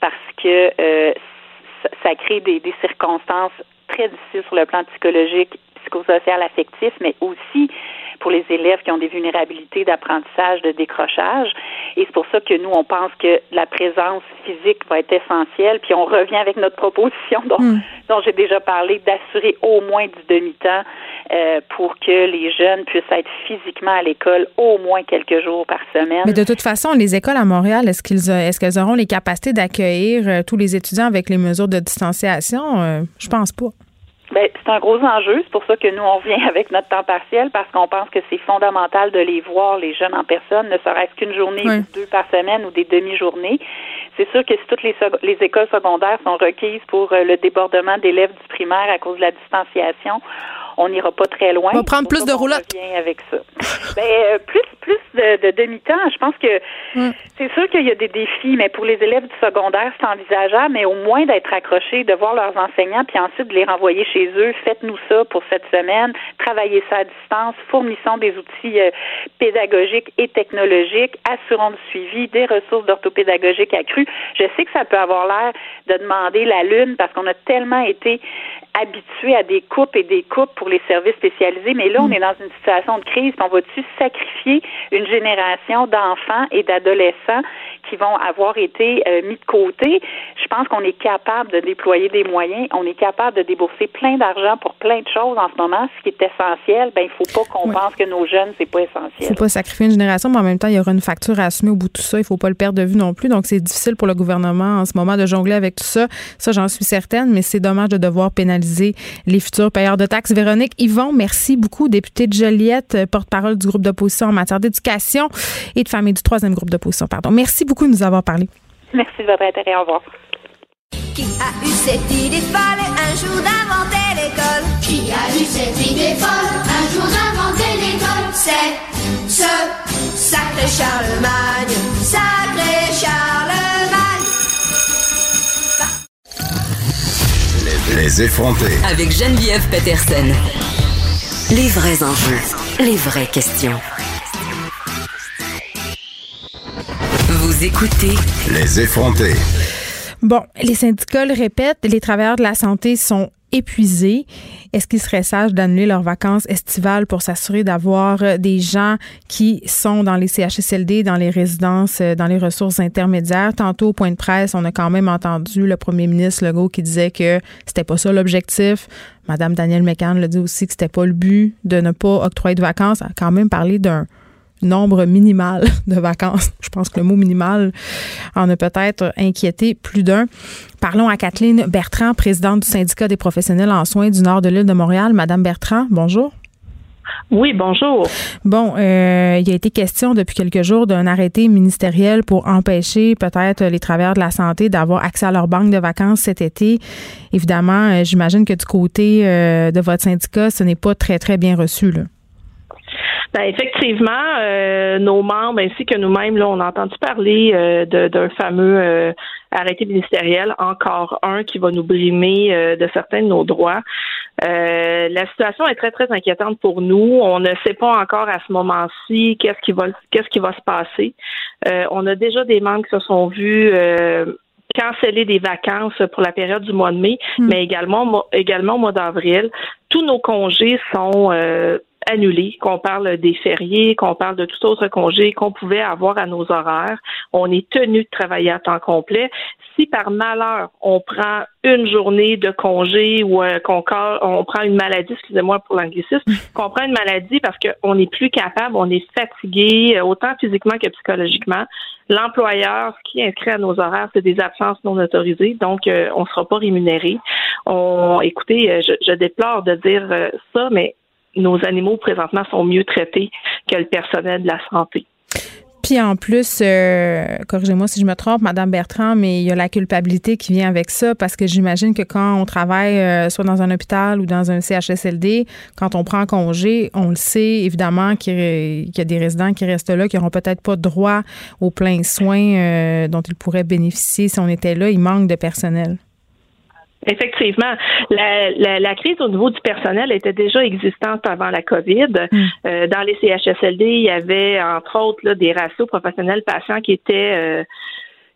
Speaker 12: parce que ça, crée des, des circonstances très difficiles sur le plan psychologique, psychosocial, affectif, mais aussi pour les élèves qui ont des vulnérabilités d'apprentissage, de décrochage. Et c'est pour ça que nous, on pense que la présence physique va être essentielle. Puis on revient avec notre proposition dont, hmm. dont j'ai déjà parlé, d'assurer au moins du demi-temps euh, pour que les jeunes puissent être physiquement à l'école au moins quelques jours par semaine.
Speaker 1: Mais de toute façon, les écoles à Montréal, est-ce qu'ils est-ce qu'elles auront les capacités d'accueillir euh, tous les étudiants avec les mesures de distanciation? Euh, je pense pas.
Speaker 12: Ben, c'est un gros enjeu. C'est pour ça que nous, on vient avec notre temps partiel parce qu'on pense que c'est fondamental de les voir, les jeunes en personne, ne serait-ce qu'une journée ou deux par semaine ou des demi-journées. C'est sûr que si toutes les, les écoles secondaires sont requises pour euh, le débordement d'élèves du primaire à cause de la distanciation, on n'ira pas très loin.
Speaker 1: On va prendre plus de roulottes.
Speaker 12: avec ça. ben, euh, plus plus de, demi-temps. Je pense que c'est sûr qu'il y a des défis, mais pour les élèves du secondaire, c'est envisageable, mais au moins d'être accrochés, de voir leurs enseignants, puis ensuite de les renvoyer chez eux. Faites-nous ça pour cette semaine. Travaillez ça à distance. Fournissons des outils euh, pédagogiques et technologiques. Assurons le suivi, des ressources d'orthopédagogique accrues. Je sais que ça peut avoir l'air de demander la lune parce qu'on a tellement été habitués à des coupes et des coupes pour les services spécialisés, mais là, on mm. est dans une situation de crise. On va-tu sacrifier une génération d'enfants et d'adolescents qui vont avoir été euh, mis de côté? Je pense qu'on est capable de déployer des moyens. On est capable de débourser plein d'argent pour plein de choses en ce moment. Ce qui est essentiel, ben il faut pas qu'on pense que nos jeunes, c'est pas essentiel.
Speaker 1: faut pas sacrifier une génération, mais en même temps, il y aura une facture à assumer au bout de tout ça. Il faut pas le perdre de vue non plus. Donc, c'est difficile pour le gouvernement en ce moment de jongler avec tout ça. Ça, j'en suis certaine, mais c'est dommage de devoir pénaliser les futurs payeurs de taxes. Véronique Yvon, merci beaucoup, députée de Joliette, porte-parole du groupe d'opposition en matière d'éducation et de famille du troisième groupe d'opposition. Pardon. Merci beaucoup de nous avoir parlé.
Speaker 12: Merci de votre intérêt. Au revoir.
Speaker 13: Qui a eu cette idée folle un jour d'inventer l'école? Qui a eu cette idée folle un jour d'inventer l'école? C'est ce sacré Charlemagne, sacré Charlemagne.
Speaker 14: Les effronter.
Speaker 15: Avec Geneviève Peterson. Les vrais enjeux, les vraies questions. Vous écoutez.
Speaker 14: Les effronter.
Speaker 1: Bon, les syndicats le répètent, les travailleurs de la santé sont épuisés. Est-ce qu'il serait sage d'annuler leurs vacances estivales pour s'assurer d'avoir euh, des gens qui sont dans les CHSLD, dans les résidences, euh, dans les ressources intermédiaires? Tantôt, au point de presse, on a quand même entendu le premier ministre Legault qui disait que c'était pas ça l'objectif. Madame Danielle McCann le dit aussi que c'était pas le but de ne pas octroyer de vacances. Elle a quand même parlé d'un nombre minimal de vacances. Je pense que le mot minimal en a peut-être inquiété plus d'un. Parlons à Kathleen Bertrand, présidente du syndicat des professionnels en soins du nord de l'île de Montréal. Madame Bertrand, bonjour.
Speaker 16: Oui, bonjour.
Speaker 1: Bon, euh, il a été question depuis quelques jours d'un arrêté ministériel pour empêcher peut-être les travailleurs de la santé d'avoir accès à leur banque de vacances cet été. Évidemment, euh, j'imagine que du côté euh, de votre syndicat, ce n'est pas très, très bien reçu. Là.
Speaker 16: Ben, effectivement, nos membres ainsi que nous-mêmes, là, on a entendu parler d'un fameux arrêté ministériel, encore un qui va nous brimer de certains de nos droits. Euh, la situation est très très inquiétante pour nous. On ne sait pas encore à ce moment-ci qu'est-ce qui va qu'est-ce qui va se passer. Euh, on a déjà des membres qui se sont vus euh, canceller des vacances pour la période du mois de mai, hmm. mais également également au mois d'avril. Tous nos congés sont annulés, qu'on parle des fériés, qu'on parle de tout autre congé qu'on pouvait avoir à nos horaires. On est tenu de travailler à temps complet si par malheur on prend une journée de congé ou euh, qu'on on prend une maladie, excusez-moi pour l'anglicisme, qu'on prend une maladie parce qu'on n'est plus capable, on est fatigué, euh, autant physiquement que psychologiquement. L'employeur, ce qui inscrit à nos horaires, c'est des absences non autorisées, donc euh, on ne sera pas rémunéré. On, écoutez, je, je déplore de dire ça, mais nos animaux présentement sont mieux traités que le personnel de la santé.
Speaker 1: Puis en plus, euh, corrigez-moi si je me trompe, Madame Bertrand, mais il y a la culpabilité qui vient avec ça parce que j'imagine que quand on travaille euh, soit dans un hôpital ou dans un CHSLD, quand on prend congé, on le sait évidemment qu'il y a des résidents qui restent là, qui n'auront peut-être pas droit aux pleins soins euh, dont ils pourraient bénéficier si on était là. Il manque de personnel.
Speaker 16: Effectivement, la, la, crise au niveau du personnel était déjà existante avant la COVID. Mm. Euh, dans les CHSLD, il y avait entre autres là, des ratios professionnels patients qui étaient euh,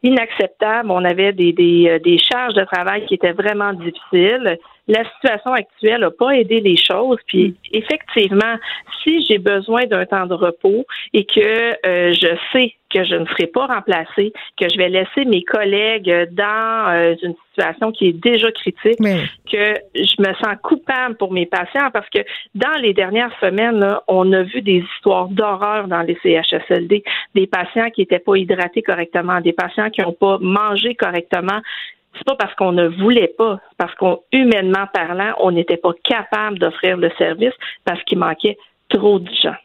Speaker 16: inacceptables. On avait des, des, euh, des charges de travail qui étaient vraiment difficiles la situation actuelle n'a pas aidé les choses. Puis effectivement, si j'ai besoin d'un temps de repos et que euh, je sais que je ne serai pas remplacée, que je vais laisser mes collègues dans euh, une situation qui est déjà critique, que je me sens coupable pour mes patients. Parce que dans les dernières semaines, on a vu des histoires d'horreur dans les CHSLD, des patients qui n'étaient pas hydratés correctement, des patients qui n'ont pas mangé correctement, c'est pas parce qu'on ne voulait pas, parce qu'on humainement parlant, on n'était pas capable d'offrir le service parce qu'il manquait trop de gens.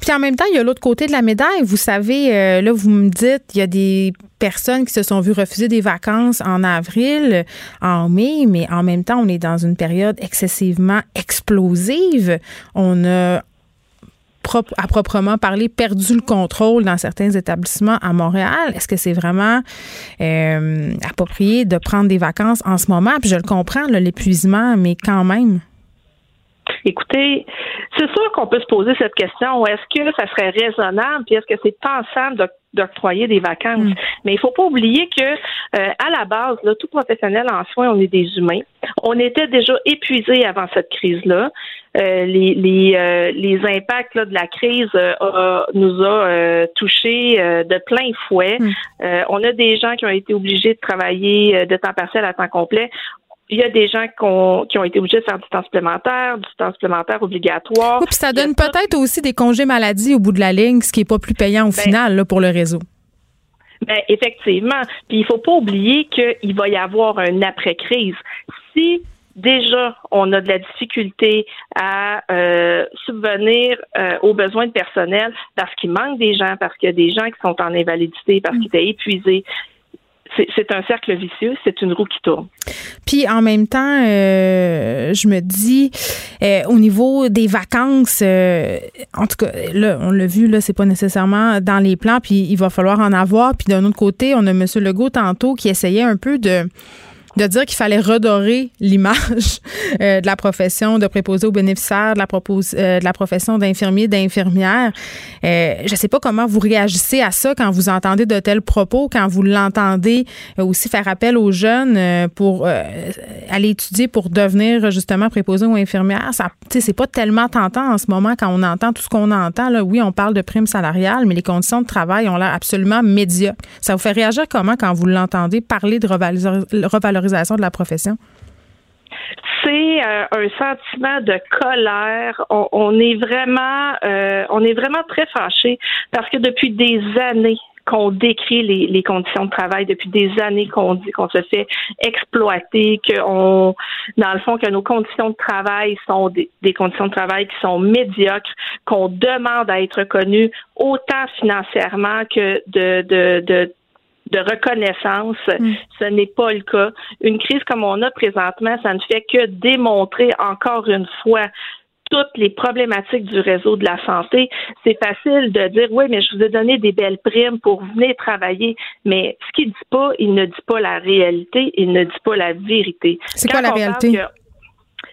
Speaker 1: Puis en même temps, il y a l'autre côté de la médaille. Vous savez, euh, là, vous me dites, il y a des personnes qui se sont vues refuser des vacances en avril, en mai, mais en même temps, on est dans une période excessivement explosive. On a à proprement parler, perdu le contrôle dans certains établissements à Montréal? Est-ce que c'est vraiment euh, approprié de prendre des vacances en ce moment? Puis je le comprends, l'épuisement, mais quand même.
Speaker 16: Écoutez, c'est sûr qu'on peut se poser cette question. Est-ce que ça serait raisonnable, puis est-ce que c'est pensable d'octroyer des vacances? Mm. Mais il faut pas oublier que euh, à la base, là, tout professionnel en soins, on est des humains. On était déjà épuisés avant cette crise-là. Euh, les, les, euh, les impacts de la crise nous a touchés de plein fouet. Mm. on a des gens qui ont été obligés de travailler de temps partiel à temps complet il y a des gens qui ont, qui ont, été obligés de faire du temps supplémentaire, du temps supplémentaire obligatoire.
Speaker 1: puis ça donne peut-être aussi des congés maladie au bout de la ligne, ce qui n'est pas plus payant au ben final là, pour le réseau.
Speaker 16: Ben, effectivement. Puis il faut pas oublier qu'il va y avoir un après-crise. Si déjà on a de la difficulté à euh, subvenir euh, aux besoins de personnel parce qu'il manque des gens, parce qu'il y a des gens qui sont en invalidité, parce qu'ils étaient épuisés, c'est un cercle vicieux, c'est une roue qui tourne.
Speaker 1: Puis en même temps, euh, je me dis, euh, au niveau des vacances, euh, en tout cas, là, on l'a vu, là, c'est pas nécessairement dans les plans, puis il va falloir en avoir. Puis d'un autre côté, on a M. Legault tantôt qui essayait un peu de de dire qu'il fallait redorer l'image euh, de la profession de préposé aux bénéficiaires, de la, propose, euh, de la profession d'infirmier, d'infirmière. Euh, je ne sais pas comment vous réagissez à ça quand vous entendez de tels propos, quand vous l'entendez aussi faire appel aux jeunes pour aller étudier pour devenir justement préposé ou infirmière. Ça, c'est pas tellement tentant en ce moment quand on entend tout ce qu'on entend. Là. Oui, on parle de primes salariales, mais les conditions de travail ont l'air absolument médiocres. Ça vous fait réagir comment quand vous l'entendez parler de revalorisation de la profession?
Speaker 16: c'est euh, un sentiment de colère. On, est vraiment, euh, on est vraiment très fâché parce que depuis des années qu'on décrit les, conditions de travail depuis des années qu'on dit qu'on se fait exploiter, que on, dans le fond, que nos conditions de travail sont des, conditions de travail qui sont médiocres, qu'on demande à être reconnues autant financièrement que de de reconnaissance. Ce n'est pas le cas. Une crise comme on a présentement, ça ne fait que démontrer encore une fois toutes les problématiques du réseau de la santé. C'est facile de dire oui, mais je vous ai donné des belles primes pour venir travailler, mais ce qu'il dit pas, il ne dit pas la réalité, il ne dit pas la vérité.
Speaker 1: C'est quoi la réalité?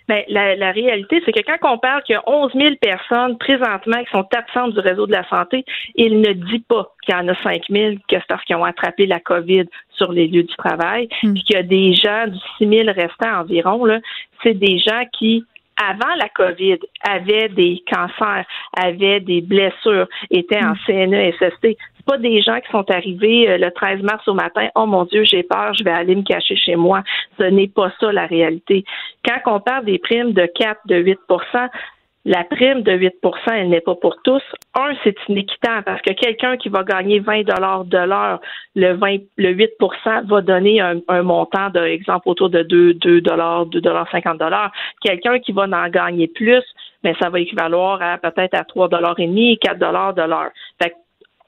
Speaker 16: Ben, la, la, réalité, c'est que quand on parle qu'il y a 11 000 personnes présentement qui sont absentes du réseau de la santé, il ne dit pas qu'il y en a 5 000 que c'est parce qu'ils ont attrapé la COVID sur les lieux du travail, puis qu'il y a des gens du 6 000 restants environ, là, c'est des gens qui avant la COVID, avaient des cancers, avaient des blessures, étaient en CNESST. C'est pas des gens qui sont arrivés euh, le 13 mars au matin, oh mon Dieu, j'ai peur, je vais aller me cacher chez moi. Ce n'est pas ça la réalité. Quand on parle des primes de 4, de 8 la prime de 8% elle n'est pas pour tous. Un, c'est inéquitable parce que quelqu'un qui va gagner 20 dollars de l'heure, le 20, le 8 va donner un, montant, de exemple, autour de 2, 2 dollars, 2 dollars 50 dollars. Quelqu'un qui va en gagner plus, mais ça va équivaloir à peut-être à 3 dollars et demi, 4 dollars de l'heure. Fait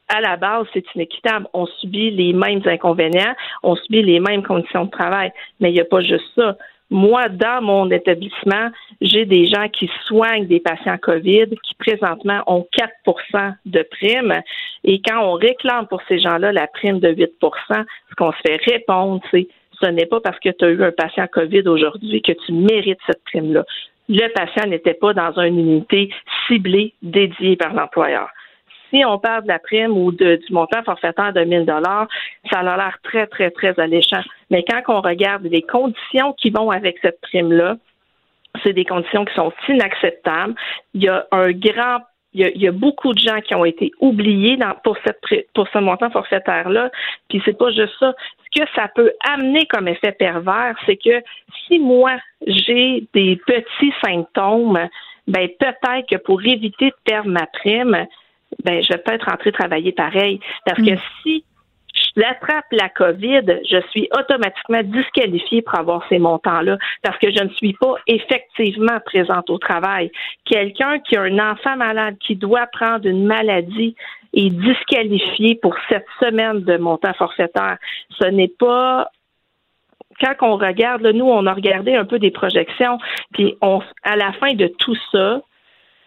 Speaker 16: à la base, c'est inéquitable. On subit les mêmes inconvénients, on subit les mêmes conditions de travail. Mais il n'y a pas juste ça. Moi, dans mon établissement, j'ai des gens qui soignent des patients COVID qui présentement ont 4% de prime. Et quand on réclame pour ces gens-là la prime de 8% ce qu'on se fait répondre, c'est ce n'est pas parce que tu as eu un patient COVID aujourd'hui que tu mérites cette prime-là. Le patient n'était pas dans une unité ciblée dédiée par l'employeur si on parle de la prime ou de, du montant forfaitaire de 1000 dollars, ça a l'air très, très, très alléchant. Mais quand on regarde les conditions qui vont avec cette prime-là, c'est des conditions qui sont inacceptables. Il y a un grand il y, a, beaucoup de gens qui ont été oubliés pour, cette, pour ce montant forfaitaire-là. Puis c'est pas juste ça. Ce que ça peut amener comme effet pervers, c'est que si moi, j'ai des petits symptômes, ben peut-être que pour éviter de perdre ma prime, ben je vais peut-être rentrer travailler pareil. Parce que mm. si j'attrape la COVID, je suis automatiquement disqualifiée pour avoir ces montants-là parce que je ne suis pas effectivement présente au travail. Quelqu'un qui a un enfant malade, qui doit prendre une maladie, est disqualifié pour cette semaine de montant forfaitaire. Ce n'est pas quand on regarde, nous, on a regardé un peu des projections, puis on, à la fin de tout ça,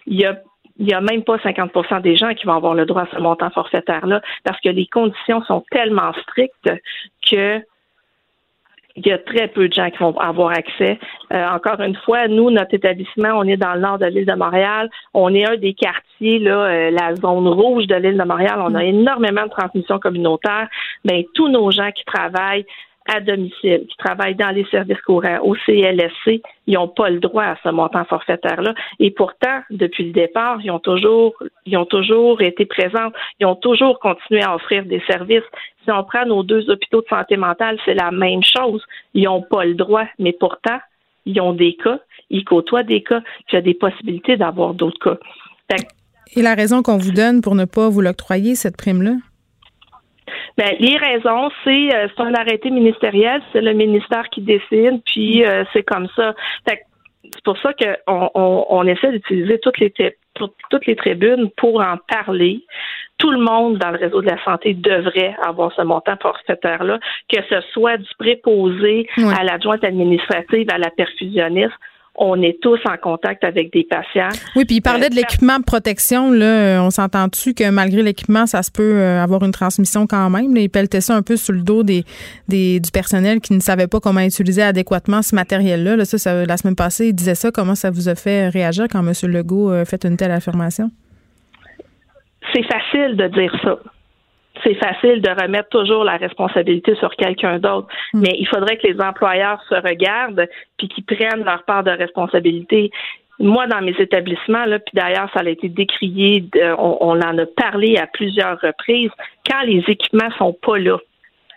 Speaker 16: il y a il n'y a même pas 50% des gens qui vont avoir le droit à ce montant forfaitaire-là parce que les conditions sont tellement strictes que il y a très peu de gens qui vont avoir accès. Euh, encore une fois, nous, notre établissement, on est dans le nord de l'île de Montréal. On est un des quartiers, là, euh, la zone rouge de l'île de Montréal. On a énormément de transmissions communautaires. Mais tous nos gens qui travaillent à domicile, qui travaillent dans les services courants au CLSC, ils n'ont pas le droit à ce montant forfaitaire-là. Et pourtant, depuis le départ, ils ont toujours, ils ont toujours été présents, ils ont toujours continué à offrir des services. Si on prend nos deux hôpitaux de santé mentale, c'est la même chose. Ils n'ont pas le droit, mais pourtant, ils ont des cas, ils côtoient des cas, il y a des possibilités d'avoir d'autres cas.
Speaker 1: Et la raison qu'on vous donne pour ne pas vous l'octroyer, cette prime-là?
Speaker 16: Ben, les raisons, c'est euh, un arrêté ministériel, c'est le ministère qui décide, puis euh, c'est comme ça. c'est pour ça qu'on on, on essaie d'utiliser toutes les toutes les tribunes pour en parler. Tout le monde dans le réseau de la santé devrait avoir ce montant forfaitaire-là, que ce soit du préposé à l'adjointe administrative, à la perfusionniste on est tous en contact avec des patients.
Speaker 1: Oui, puis il parlait de euh, l'équipement de protection. Là, on s'entend-tu que malgré l'équipement, ça se peut euh, avoir une transmission quand même? il pelletait ça un peu sur le dos des, des, du personnel qui ne savait pas comment utiliser adéquatement ce matériel-là. Là, ça, la semaine passée, il disait ça. Comment ça vous a fait réagir quand M. Legault a fait une telle affirmation?
Speaker 16: C'est facile de dire ça c'est facile de remettre toujours la responsabilité sur quelqu'un d'autre. Hmm. Mais il faudrait que les employeurs se regardent puis qu'ils prennent leur part de responsabilité. Moi, dans mes établissements, là, puis d'ailleurs, ça a été décrié, on, on, en a parlé à plusieurs reprises, quand les équipements sont pas là,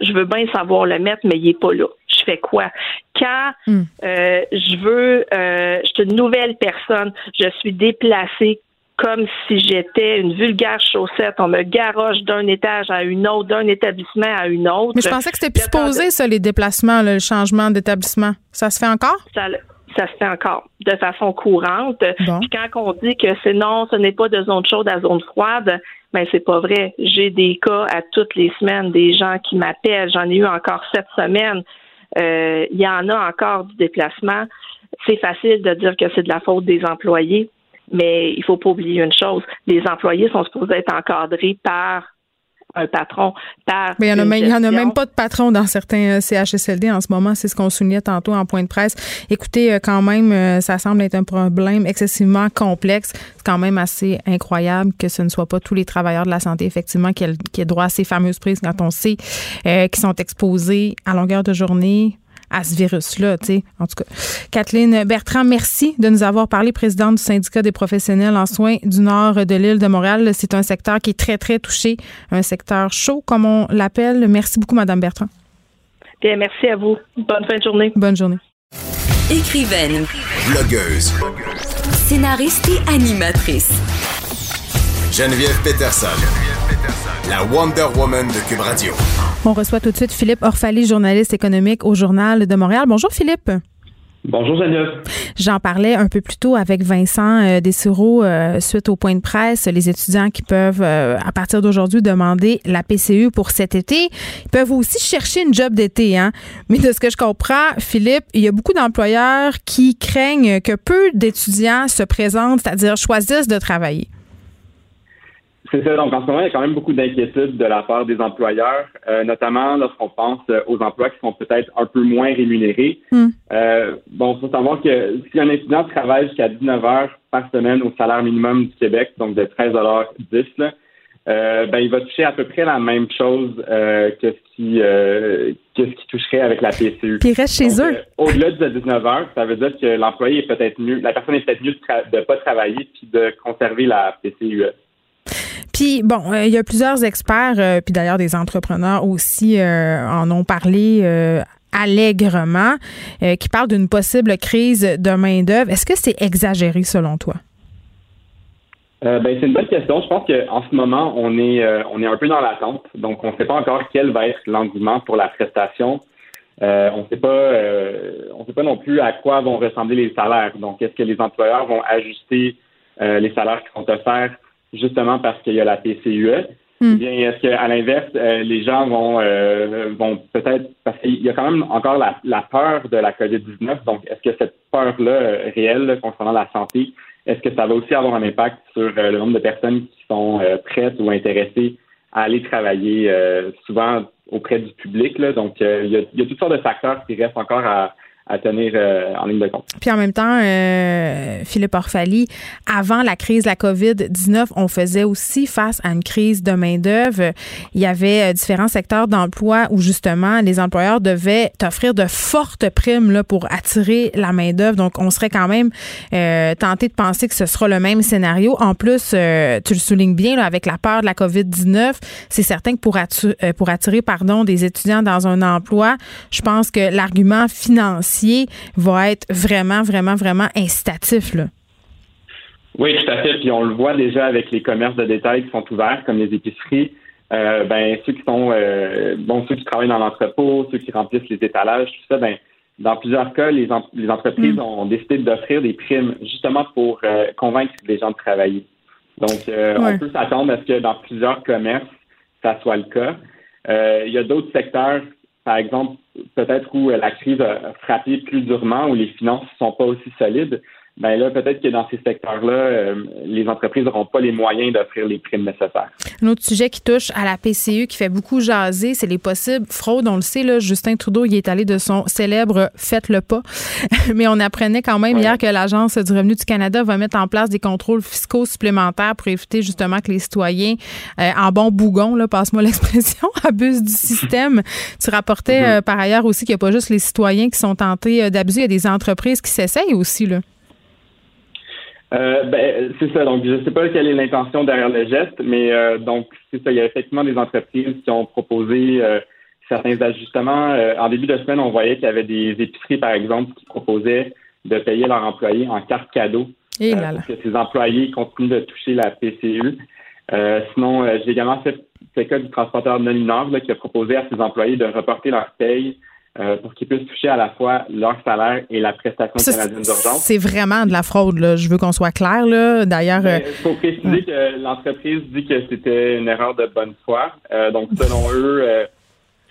Speaker 16: je veux bien savoir le mettre, mais il est pas là. Je fais quoi? Quand euh, je veux, euh, je suis une nouvelle personne, je suis déplacée comme si j'étais une vulgaire chaussette. On me garoche d'un étage à une autre, d'un établissement à une autre.
Speaker 1: Mais je pensais que c'était plus posé, ça, les déplacements, le changement d'établissement. Ça se fait encore?
Speaker 16: Ça, ça se fait encore de façon courante. Puis quand on dit que c'est non, ce n'est pas de zone chaude à zone froide, ben c'est pas vrai. J'ai des cas à toutes les semaines, des gens qui m'appellent. J'en ai eu encore cette semaine. Euh, il y en a encore du déplacement. C'est facile de dire que c'est de la faute des employés, mais il faut pas oublier une chose. Les employés sont supposés être encadrés par un patron par.
Speaker 1: Mais il n'y en, a même pas de patron dans certains euh, CHSLD en ce moment. C'est ce qu'on soulignait tantôt en point de presse. Écoutez, euh, quand même, euh, ça semble être un problème excessivement complexe. C'est quand même assez incroyable que ce ne soit pas tous les travailleurs de la santé, effectivement, qui aient, droit à ces fameuses prises quand on sait qu'ils sont exposés à longueur de journée à ce virus-là. En tout cas, Kathleen Bertrand, merci de nous avoir parlé, présidente du syndicat des professionnels en soins du nord de l'île de Montréal. C'est un secteur qui est très, très touché, un secteur chaud, comme on l'appelle. Merci beaucoup, Madame Bertrand.
Speaker 16: Bien, merci à vous. Bonne fin de journée.
Speaker 1: Bonne journée.
Speaker 15: Écrivaine.
Speaker 14: Blogueuse.
Speaker 15: Scénariste et animatrice.
Speaker 14: Geneviève Peterson. La Wonder Woman de Cube Radio.
Speaker 1: On reçoit tout de suite Philippe Orphalie, journaliste économique au Journal de Montréal. Bonjour Philippe.
Speaker 17: Bonjour Geneviève.
Speaker 1: J'en parlais un peu plus tôt avec Vincent euh, Dessureau euh, suite au point de presse. Les étudiants qui peuvent, euh, à partir d'aujourd'hui, demander la PCU pour cet été, ils peuvent aussi chercher une job d'été. Hein? Mais de ce que je comprends, Philippe, il y a beaucoup d'employeurs qui craignent que peu d'étudiants se présentent, c'est-à-dire choisissent de travailler.
Speaker 17: C'est ça. Donc, en ce moment, il y a quand même beaucoup d'inquiétudes de la part des employeurs, euh, notamment lorsqu'on pense euh, aux emplois qui sont peut-être un peu moins rémunérés.
Speaker 1: Hmm.
Speaker 17: Euh, bon, il faut savoir que si un étudiant travaille jusqu'à 19 heures par semaine au salaire minimum du Québec, donc de 13,10 là, euh, ben, il va toucher à peu près la même chose que, ce qui, que ce qui toucherait avec la PCU.
Speaker 1: Puis il reste chez eux.
Speaker 17: Au-delà de 19 heures, ça veut dire que l'employé est peut-être mieux, la personne est peut-être mieux de ne pas travailler puis de conserver la PCU.
Speaker 1: Bon, euh, il y a plusieurs experts, euh, puis d'ailleurs des entrepreneurs aussi euh, en ont parlé allègrement, qui parlent d'une possible crise de main d'œuvre. Est-ce que c'est exagéré selon toi?
Speaker 17: ben, c'est une bonne question. Je pense qu'en ce moment, on est, on est un peu dans l'attente. Donc, on ne sait pas encore quel va être l'engouement pour la prestation. on ne sait pas, sait pas non plus à quoi vont ressembler les salaires. Donc, est-ce que les employeurs vont ajuster les salaires qui sont offerts justement parce qu'il y a la PCUE?
Speaker 1: Hmm.
Speaker 17: Ou bien est-ce qu'à l'inverse, euh, les gens vont euh, vont peut-être parce qu'il y a quand même encore la, la peur de la COVID-19, donc est-ce que cette peur-là euh, réelle concernant la santé, est-ce que ça va aussi avoir un impact sur le nombre de personnes qui sont prêtes ou intéressées à aller travailler souvent auprès du public? Là, donc il y, a, il y a toutes sortes de facteurs qui restent encore à, à tenir euh, en ligne de compte.
Speaker 1: Puis en même temps, euh, Philippe Orphalie, avant la crise de la COVID-19, on faisait aussi face à une crise de main-d'œuvre. Il y avait euh, différents secteurs d'emploi où justement les employeurs devaient offrir de fortes primes là, pour attirer la main-d'œuvre. Donc, on serait quand même tenté de penser que ce sera le même scénario. En plus, tu le soulignes bien, là, avec la peur de la COVID-19, c'est certain que pour attirer, pour attirer pardon, des étudiants dans un emploi, je pense que l'argument financier va être vraiment, vraiment, vraiment incitatif. Là.
Speaker 17: Oui, tout à fait. Puis on le voit déjà avec les commerces de détail qui sont ouverts, comme les épiceries. Euh, ben ceux qui sont euh, bon ceux qui travaillent dans l'entrepôt, ceux qui remplissent les étalages, tout ça, ben dans plusieurs cas, les, les entreprises mm. ont décidé d'offrir des primes justement pour euh, convaincre les gens de travailler. Donc, on peut s'attendre à ce que dans plusieurs commerces, ça soit le cas. il y a d'autres secteurs par exemple, peut-être où la crise a frappé plus durement, où les finances ne sont pas aussi solides, ben là, peut-être que dans ces secteurs-là, euh, les entreprises n'auront pas les moyens d'offrir les primes nécessaires.
Speaker 1: Un autre sujet qui touche à la PCU, qui fait beaucoup jaser, c'est les possibles fraudes. On le sait, là, Justin Trudeau, il est allé de son célèbre Faites le pas. Mais on apprenait quand même hier que l'Agence du revenu du Canada va mettre en place des contrôles fiscaux supplémentaires pour éviter justement que les citoyens, euh, en bon bougon, là, passe-moi l'expression, abusent du système. Tu rapportais mm-hmm. euh, par ailleurs aussi qu'il n'y a pas juste les citoyens qui sont tentés d'abuser, il y a des entreprises qui s'essayent aussi. Là.
Speaker 17: Euh, ben, c'est ça. Donc, je ne sais pas quelle est l'intention derrière le geste, mais euh, donc c'est ça. Il y a effectivement des entreprises qui ont proposé euh, certains ajustements. Euh, en début de semaine, on voyait qu'il y avait des épiceries, par exemple, qui proposaient de payer leurs employés en carte cadeau
Speaker 1: Et
Speaker 17: euh,
Speaker 1: là là.
Speaker 17: pour que ces employés continuent de toucher la PCU. Euh, sinon, euh, j'ai également fait le cas du transporteur non qui a proposé à ses employés de reporter leur paye euh, pour qu'ils puissent toucher à la fois leur salaire et la prestation
Speaker 1: Ça,
Speaker 17: canadienne d'urgence.
Speaker 1: C'est vraiment de la fraude, là. Je veux qu'on soit clair, là. D'ailleurs, euh,
Speaker 17: Il faut préciser que l'entreprise dit que c'était une erreur de bonne foi. Euh, donc, selon eux, euh,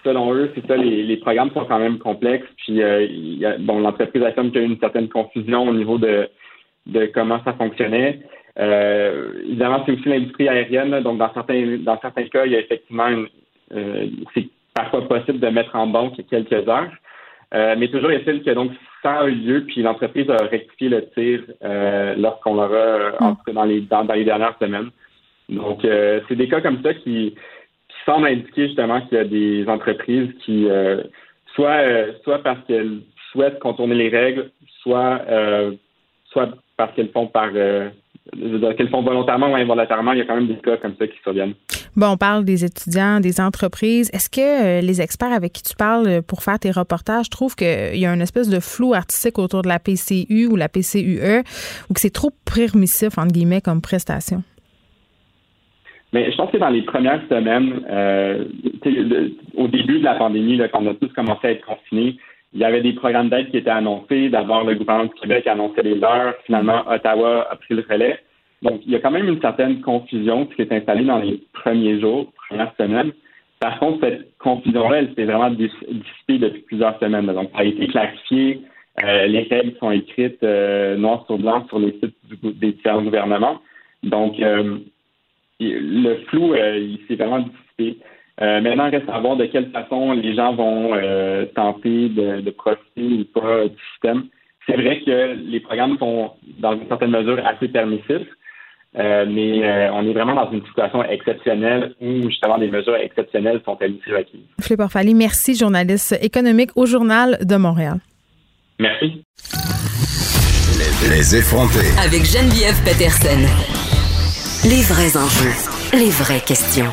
Speaker 17: selon eux, c'est ça, les, les programmes sont quand même complexes. Puis, il y a- bon, l'entreprise affirme qu'il y a eu une certaine confusion au niveau de, de comment ça fonctionnait. Évidemment, c'est aussi l'industrie aérienne. là. donc, dans certains, dans certains cas, il y a effectivement une, c'est parfois possible de mettre en banque quelques heures. Euh, mais toujours est-il que donc ça a eu lieu, puis l'entreprise a rectifié le tir euh, lorsqu'on l'aura, euh, en tout cas dans les dans, dans les dernières semaines. Donc euh, c'est des cas comme ça qui, qui semblent indiquer justement qu'il y a des entreprises qui soit soit parce qu'elles souhaitent contourner les règles, soit soit parce qu'elles font par euh, qu'elles font volontairement ou involontairement, il y a quand même des cas comme ça qui surviennent.
Speaker 1: bon, on parle des étudiants, des entreprises. Est-ce que euh, les experts avec qui tu parles euh, pour faire tes reportages trouvent qu'il y a une espèce de flou artistique autour de la PCU ou la PCUE ou que c'est trop permissif, entre guillemets, comme prestation?
Speaker 17: Mais je pense que dans les premières semaines, euh, le- au début de la pandémie, là, quand on a tous commencé à être confinés, il y avait des programmes d'aide qui étaient annoncés. D'abord, le gouvernement du Québec annonçait les leurs. Finalement, Ottawa a pris le relais. Donc, il y a quand même une certaine confusion qui s'est installée dans les premiers jours, premières semaines. Par contre, cette confusion-là, elle s'est vraiment dis- dissipée depuis plusieurs semaines. Donc, ça a été clarifié. Euh, les règles sont écrites euh, noir sur blanc sur les sites des différents gouvernements. Donc, euh, le flou, euh, il s'est vraiment dissipé. Euh, maintenant, il reste à voir de quelle façon les gens vont euh, tenter de, de profiter ou pas du système. C'est vrai que les programmes sont, dans une certaine mesure, assez permissifs, euh, mais euh, on est vraiment dans une situation exceptionnelle où, justement, des mesures exceptionnelles sont aussi requises.
Speaker 1: Philippe Orfali, merci, journaliste économique au Journal de Montréal.
Speaker 17: Merci.
Speaker 14: Les effrontés.
Speaker 15: Avec Geneviève Peterson. Les vrais enjeux, les vraies questions.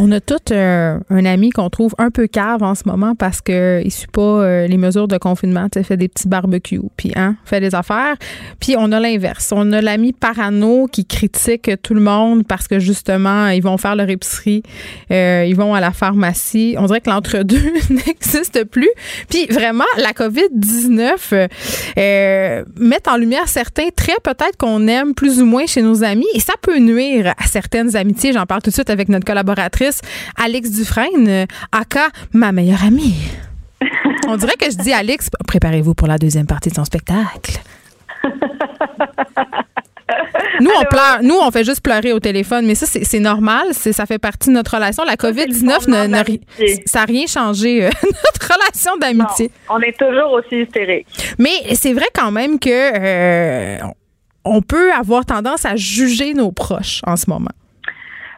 Speaker 1: On a tout euh, un ami qu'on trouve un peu cave en ce moment parce que il suit pas euh, les mesures de confinement, tu fait des petits barbecues, puis hein, fait des affaires. Puis on a l'inverse, on a l'ami parano qui critique tout le monde parce que justement ils vont faire leur épicerie, euh, ils vont à la pharmacie. On dirait que l'entre-deux n'existe plus. Puis vraiment la Covid 19 euh, euh, met en lumière certains traits peut-être qu'on aime plus ou moins chez nos amis et ça peut nuire à certaines amitiés. J'en parle tout de suite avec notre collaboratrice Alex Dufresne, euh, aka ma meilleure amie. On dirait que je dis Alex, préparez-vous pour la deuxième partie de son spectacle. Nous, on pleure. Nous, on fait juste pleurer au téléphone, mais ça, c'est normal. Ça fait partie de notre relation. La COVID-19, ne- ne ça n'a rien changé, euh, notre relation d'amitié.
Speaker 18: On est toujours aussi hystérique.
Speaker 1: Mais c'est vrai quand même que euh, on peut avoir tendance à juger nos proches en ce moment.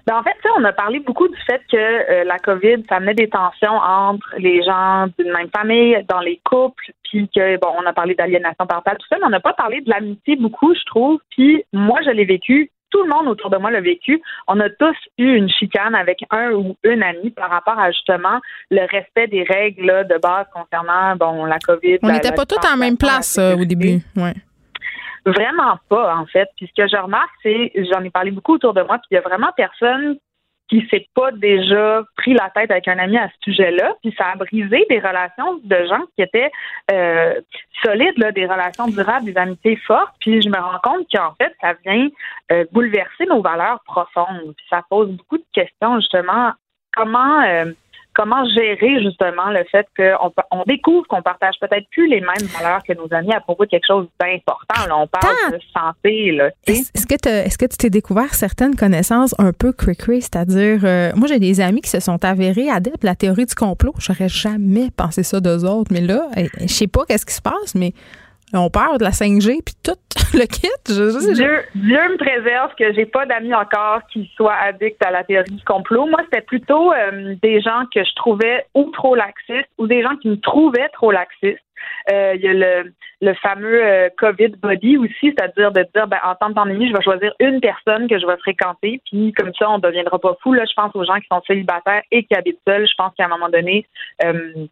Speaker 18: Ben, en fait, tu sais, on a parlé beaucoup du fait que euh, la COVID, ça amenait des tensions entre les gens d'une même famille, dans les couples, puis que, bon, on a parlé d'aliénation parentale, tout ça, mais on n'a pas parlé de l'amitié beaucoup, je trouve. Puis moi, je l'ai vécu. Tout le monde autour de moi l'a vécu. On a tous eu une chicane avec un ou une amie par rapport à justement le respect des règles là, de base concernant bon la COVID.
Speaker 1: On n'était pas tous en même place euh, au début. Ouais.
Speaker 18: Vraiment pas, en fait. Puis ce que je remarque, c'est, j'en ai parlé beaucoup autour de moi, puis il y a vraiment personne qui s'est pas déjà pris la tête avec un ami à ce sujet-là, puis ça a brisé des relations de gens qui étaient euh, solides, là, des relations durables, des amitiés fortes. Puis je me rends compte qu'en fait, ça vient euh, bouleverser nos valeurs profondes. Puis ça pose beaucoup de questions justement. Comment euh, comment gérer justement le fait qu'on on découvre qu'on partage peut-être plus les mêmes valeurs que nos amis à propos de quelque chose d'important. Là, on parle de santé. Là.
Speaker 1: Est-ce est-ce que, est-ce que tu t'es découvert certaines connaissances un peu cray c'est-à-dire, euh, moi j'ai des amis qui se sont avérés adeptes de la théorie du complot. J'aurais jamais pensé ça d'eux autres, mais là, eh, je sais pas qu'est-ce qui se passe, mais Ont peur de la 5G puis tout le kit. Je, je je-
Speaker 18: Dieu, Dieu me préserve que j'ai pas d'amis encore qui soient addicts à la théorie du complot. Moi, c'était plutôt euh, des gens que je trouvais ou trop laxistes ou des gens qui me trouvaient trop laxistes. Euh, Il y a le, le fameux euh, COVID body aussi, c'est-à-dire de dire, ben, en temps de pandémie, je vais choisir une personne que je vais fréquenter, puis comme ça, on ne deviendra pas fou. Là, je pense aux gens qui sont célibataires et qui habitent seuls. Je pense qu'à un moment donné, euh,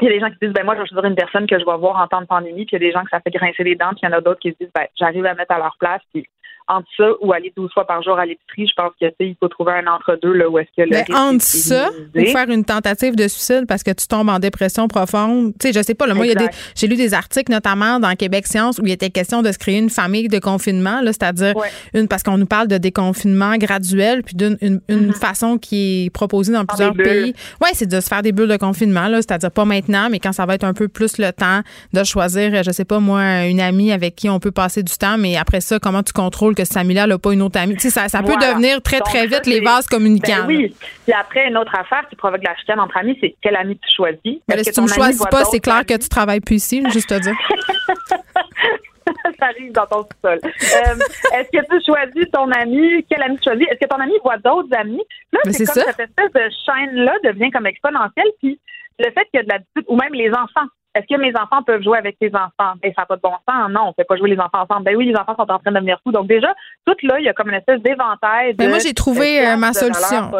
Speaker 18: il y a des gens qui disent, ben moi, je vais choisir une personne que je vais voir en temps de pandémie, puis il y a des gens que ça fait grincer les dents, puis il y en a d'autres qui se disent, ben, j'arrive à mettre à leur place, puis entre ça ou aller 12 fois par jour à l'épicerie, je pense que, il faut trouver un entre-deux, là, où est-ce que le
Speaker 1: Mais entre ça ou faire une tentative de suicide parce que tu tombes en dépression profonde, tu sais, je sais pas. Là, moi, il y a des,
Speaker 18: Exact.
Speaker 1: j'ai lu des articles notamment dans Québec Science où il était question de se créer une famille de confinement, là, c'est-à-dire une parce qu'on nous parle de déconfinement graduel, puis d'une une, une façon qui est proposée dans plusieurs
Speaker 18: Mm-hmm.
Speaker 1: pays. Ouais, c'est de se faire des bulles de confinement, là, c'est-à-dire pas maintenant, mais quand ça va être un peu plus le temps de choisir, je sais pas moi, une amie avec qui on peut passer du temps, mais après ça, comment tu contrôles que cette amie-là n'a pas une autre amie. Tu sais, ça, ça peut devenir très,
Speaker 18: Donc,
Speaker 1: très
Speaker 18: ça,
Speaker 1: vite les vases communicants.
Speaker 18: Ben oui. Puis après, une autre affaire qui provoque la chicane entre amis, c'est quel ami tu choisis?
Speaker 1: Mais là, si tu me
Speaker 18: ton ami
Speaker 1: choisis pas, c'est clair que tu travailles plus ici, juste te dire.
Speaker 18: ça arrive dans ton sous-sol. Euh, Est-ce que tu choisis ton ami? Quel ami tu choisis? Est-ce que ton ami voit d'autres amis? Là, c'est
Speaker 1: c'est
Speaker 18: comme
Speaker 1: ça.
Speaker 18: cette espèce de chaîne-là devient comme exponentielle. Puis le fait qu'il y a de la dispute, ou même les enfants. Est-ce que mes enfants peuvent jouer avec tes enfants? Ben, ça n'a pas de bon sens. Non, on ne fait pas jouer les enfants ensemble. Ben oui, les enfants sont en train de devenir fous. Donc déjà, tout là, il y a comme une espèce d'éventail de
Speaker 1: Mais moi, j'ai trouvé euh, ma solution.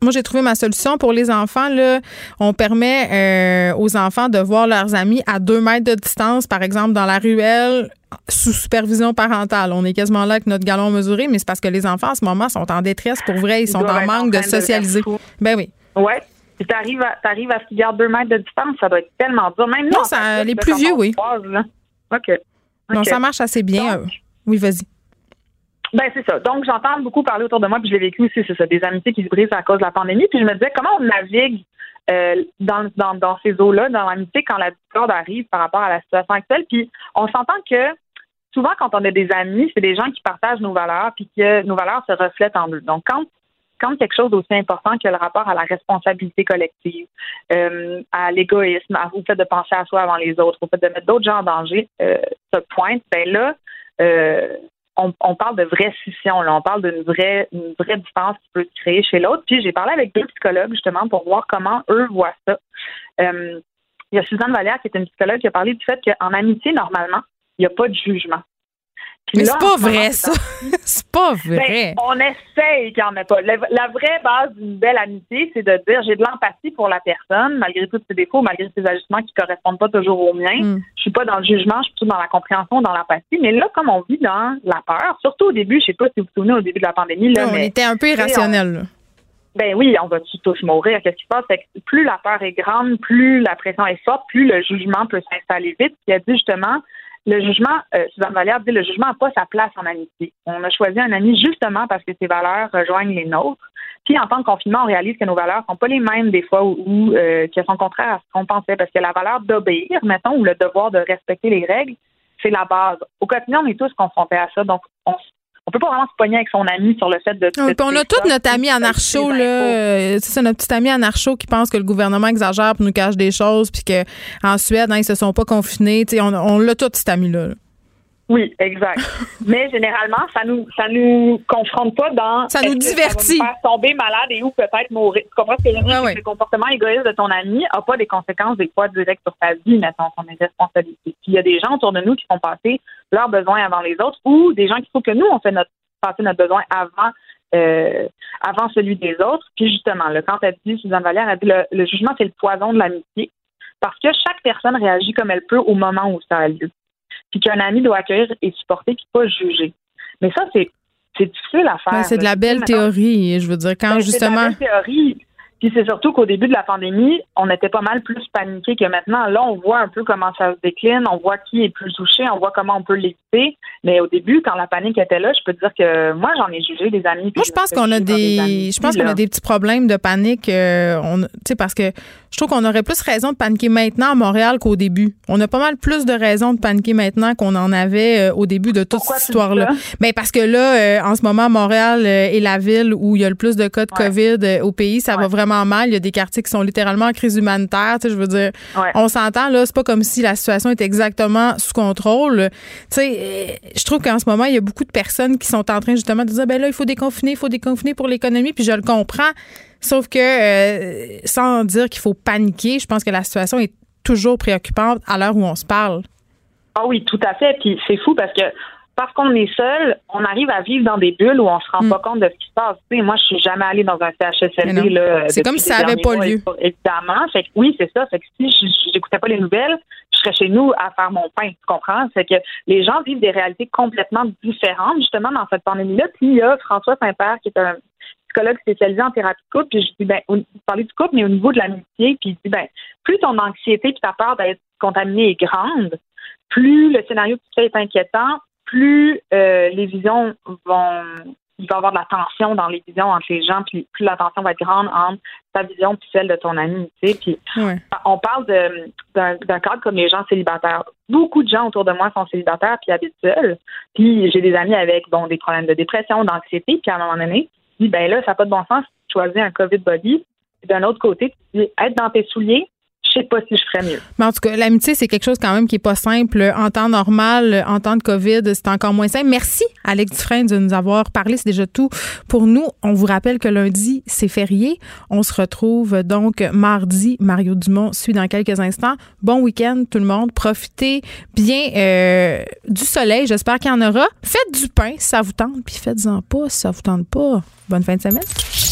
Speaker 1: Moi, j'ai trouvé ma solution pour les enfants. Là, on permet euh, aux enfants de voir leurs amis à deux mètres de distance, par exemple, dans la ruelle, sous supervision parentale. On est quasiment là avec notre galon mesuré, mais c'est parce que les enfants, en ce moment, sont en détresse pour vrai. Ils,
Speaker 18: Ils
Speaker 1: sont en manque de socialiser. ben oui.
Speaker 18: Ouais. Puis t'arrives à, t'arrives à ce qu'ils gardent deux mètres de distance, ça doit être tellement dur. Même
Speaker 1: Non, ça- les plus vieux, oui.
Speaker 18: se croise, là. OK.
Speaker 1: Non,
Speaker 18: OK.
Speaker 1: ça marche assez bien. Euh, Oui, vas-y.
Speaker 18: Ben c'est ça. Donc j'entends beaucoup parler autour de moi, puis je l'ai vécu aussi, c'est ça, des amitiés qui se brisent à cause de la pandémie. Puis je me disais comment on navigue euh, dans, dans, dans ces eaux-là, dans l'amitié, quand la discorde arrive par rapport à la situation actuelle? Puis on s'entend que souvent quand on a des amis, c'est des gens qui partagent nos valeurs, puis que nos valeurs se reflètent en eux. Donc quand quand quelque chose d'aussi important que le rapport à la responsabilité collective, euh, à l'égoïsme, au fait de penser à soi avant les autres, au fait de mettre d'autres gens en danger, euh, se pointe, ben là, euh, on, parle de vraie scission, là. on parle d'une vraie, une vraie distance qui peut se créer chez l'autre. Puis j'ai parlé avec deux psychologues justement pour voir comment eux voient ça. Euh, il y a Suzanne Vallière qui est une psychologue qui a parlé du fait qu'en amitié, normalement, il n'y a pas de jugement.
Speaker 1: Mais c'est pas vrai, ça. c'est pas vrai.
Speaker 18: ben, on essaye qu'il n'y en ait pas. La, la vraie base d'une belle amitié, c'est de dire j'ai de l'empathie pour la personne, malgré tous ses défauts, malgré ses ajustements qui ne correspondent pas toujours aux miens.
Speaker 1: Mm.
Speaker 18: Je suis pas dans le jugement, je suis plutôt dans la compréhension, dans l'empathie. Mais là, comme on vit dans la peur, surtout au début, je sais pas si vous vous souvenez au début de la pandémie, là,
Speaker 1: on
Speaker 18: mais,
Speaker 1: était un peu irrationnel.
Speaker 18: ben oui, on va tous mourir? Qu'est-ce qui se passe? Que plus la peur est grande, plus la pression est forte, plus le jugement peut s'installer vite. Puis elle dit justement, le jugement, euh, Suzanne Vallière dit, le jugement n'a pas sa place en amitié. On a choisi un ami justement parce que ses valeurs rejoignent les nôtres. Puis en temps de confinement, on réalise que nos valeurs sont pas les mêmes des fois ou, euh, qu'elles sont contraires à ce qu'on pensait. Parce que la valeur d'obéir, mettons, ou le devoir de respecter les règles, c'est la base. Au quotidien, on est tous confrontés à ça. Donc, on on peut pas vraiment se pogner avec son ami sur le fait de.
Speaker 1: Oui, puis on a tout notre ami anarcho, là. euh, C'est notre petit ami anarcho qui pense que le gouvernement exagère pour nous cacher des choses, puis qu'en Suède, hein, ils se sont pas confinés. Tu sais, On, on l'a tout, cet ami-là. là.
Speaker 18: Oui, exact. Mais généralement, ça nous ça nous confronte pas dans
Speaker 1: Ça nous divertit.
Speaker 18: va nous faire tomber malade et ou peut-être mourir. Tu comprends ce que je veux dire? C'est que Le comportement égoïste de ton ami n'a pas des conséquences des fois directes sur ta vie, mettons, son responsabilité. Puis il y a des gens autour de nous qui font passer leurs besoins avant les autres ou des gens qui trouvent que nous, on fait notre passer notre besoin avant euh, avant celui des autres. Puis justement, là, quand elle dit, Suzanne Vallière, elle dit le, le jugement, c'est le poison de l'amitié. Parce que chaque personne réagit comme elle peut au moment où ça a lieu puis qu'un ami doit accueillir et supporter, puis pas juger. Mais ça, c'est difficile à faire.
Speaker 1: Ben, c'est de la belle théorie. Je veux dire, quand
Speaker 18: ben, C'est de
Speaker 1: justement.
Speaker 18: la belle théorie. Puis c'est surtout qu'au début de la pandémie, on était pas mal plus paniqué que maintenant. Là, on voit un peu comment ça se décline, on voit qui est plus touché, on voit comment on peut l'éviter. Mais au début, quand la panique était là, je peux te dire que moi, j'en ai jugé des amis.
Speaker 1: Moi, je pense qu'on a des, je pense qu'on a des petits problèmes de panique. euh, on, tu sais, parce que je trouve qu'on aurait plus raison de paniquer maintenant à Montréal qu'au début. On a pas mal plus de raisons de paniquer maintenant qu'on en avait euh, au début de toute cette histoire-là. Mais parce que là, euh, en ce moment, Montréal euh, est la ville où il y a le plus de cas de COVID au pays. Ça va vraiment vraiment mal. Il y a des quartiers qui sont littéralement en crise humanitaire. Tu sais, je veux dire, on s'entend, là, c'est pas comme si la situation est exactement sous contrôle. Tu sais, euh, je trouve qu'en ce moment, il y a beaucoup de personnes qui sont en train justement de dire, ben là, il faut déconfiner, il faut déconfiner pour l'économie, puis je le comprends. Sauf que, euh, sans dire qu'il faut paniquer, je pense que la situation est toujours préoccupante à l'heure où on se parle.
Speaker 18: Ah oui, tout à fait. Puis c'est fou parce que parce qu'on est seul, on arrive à vivre dans des bulles où on se rend pas compte de ce qui se passe. Tu sais, moi, je suis jamais allée dans un CHSLD. là,
Speaker 1: C'est comme si ça
Speaker 18: les
Speaker 1: avait
Speaker 18: derniers
Speaker 1: pas
Speaker 18: mois,
Speaker 1: lieu.
Speaker 18: Évidemment. Fait que oui, c'est ça. Fait que si je n'écoutais pas les nouvelles, je serais chez nous à faire mon pain. Tu comprends? C'est que les gens vivent des réalités complètement différentes, justement, dans cette pandémie-là. Puis il y a François Saint-Père, qui est un psychologue spécialisé en thérapie de couple, puis je dis, ben, vous parlez du couple, mais au niveau de l'amitié, puis il dit, ben, plus ton anxiété puis ta peur d'être contaminé est grande, plus le scénario que tu fais est inquiétant, plus euh, les visions vont, il va y avoir de la tension dans les visions entre les gens, puis plus la tension va être grande entre ta vision puis celle de ton ami, tu sais, puis on parle d'un cadre comme les gens célibataires. Beaucoup de gens autour de moi sont célibataires puis habitent seuls. Puis j'ai des amis avec bon des problèmes de dépression, d'anxiété, puis à un moment donné, tu dis ben là, ça n'a pas de bon sens, tu choisis un COVID body. Puis D'un autre côté, tu dis être dans tes souliers, je sais pas si je ferais mieux.
Speaker 1: Mais en tout cas, l'amitié, c'est quelque chose quand même qui est pas simple. En temps normal, en temps de COVID, c'est encore moins simple. Merci, Alex Dufresne, de nous avoir parlé. C'est déjà tout pour nous. On vous rappelle que lundi, c'est férié. On se retrouve donc mardi. Mario Dumont suit dans quelques instants. Bon week-end, tout le monde. Profitez bien euh, du soleil. J'espère qu'il y en aura. Faites du pain si ça vous tente, puis faites-en pas si ça vous tente pas. Bonne fin de semaine.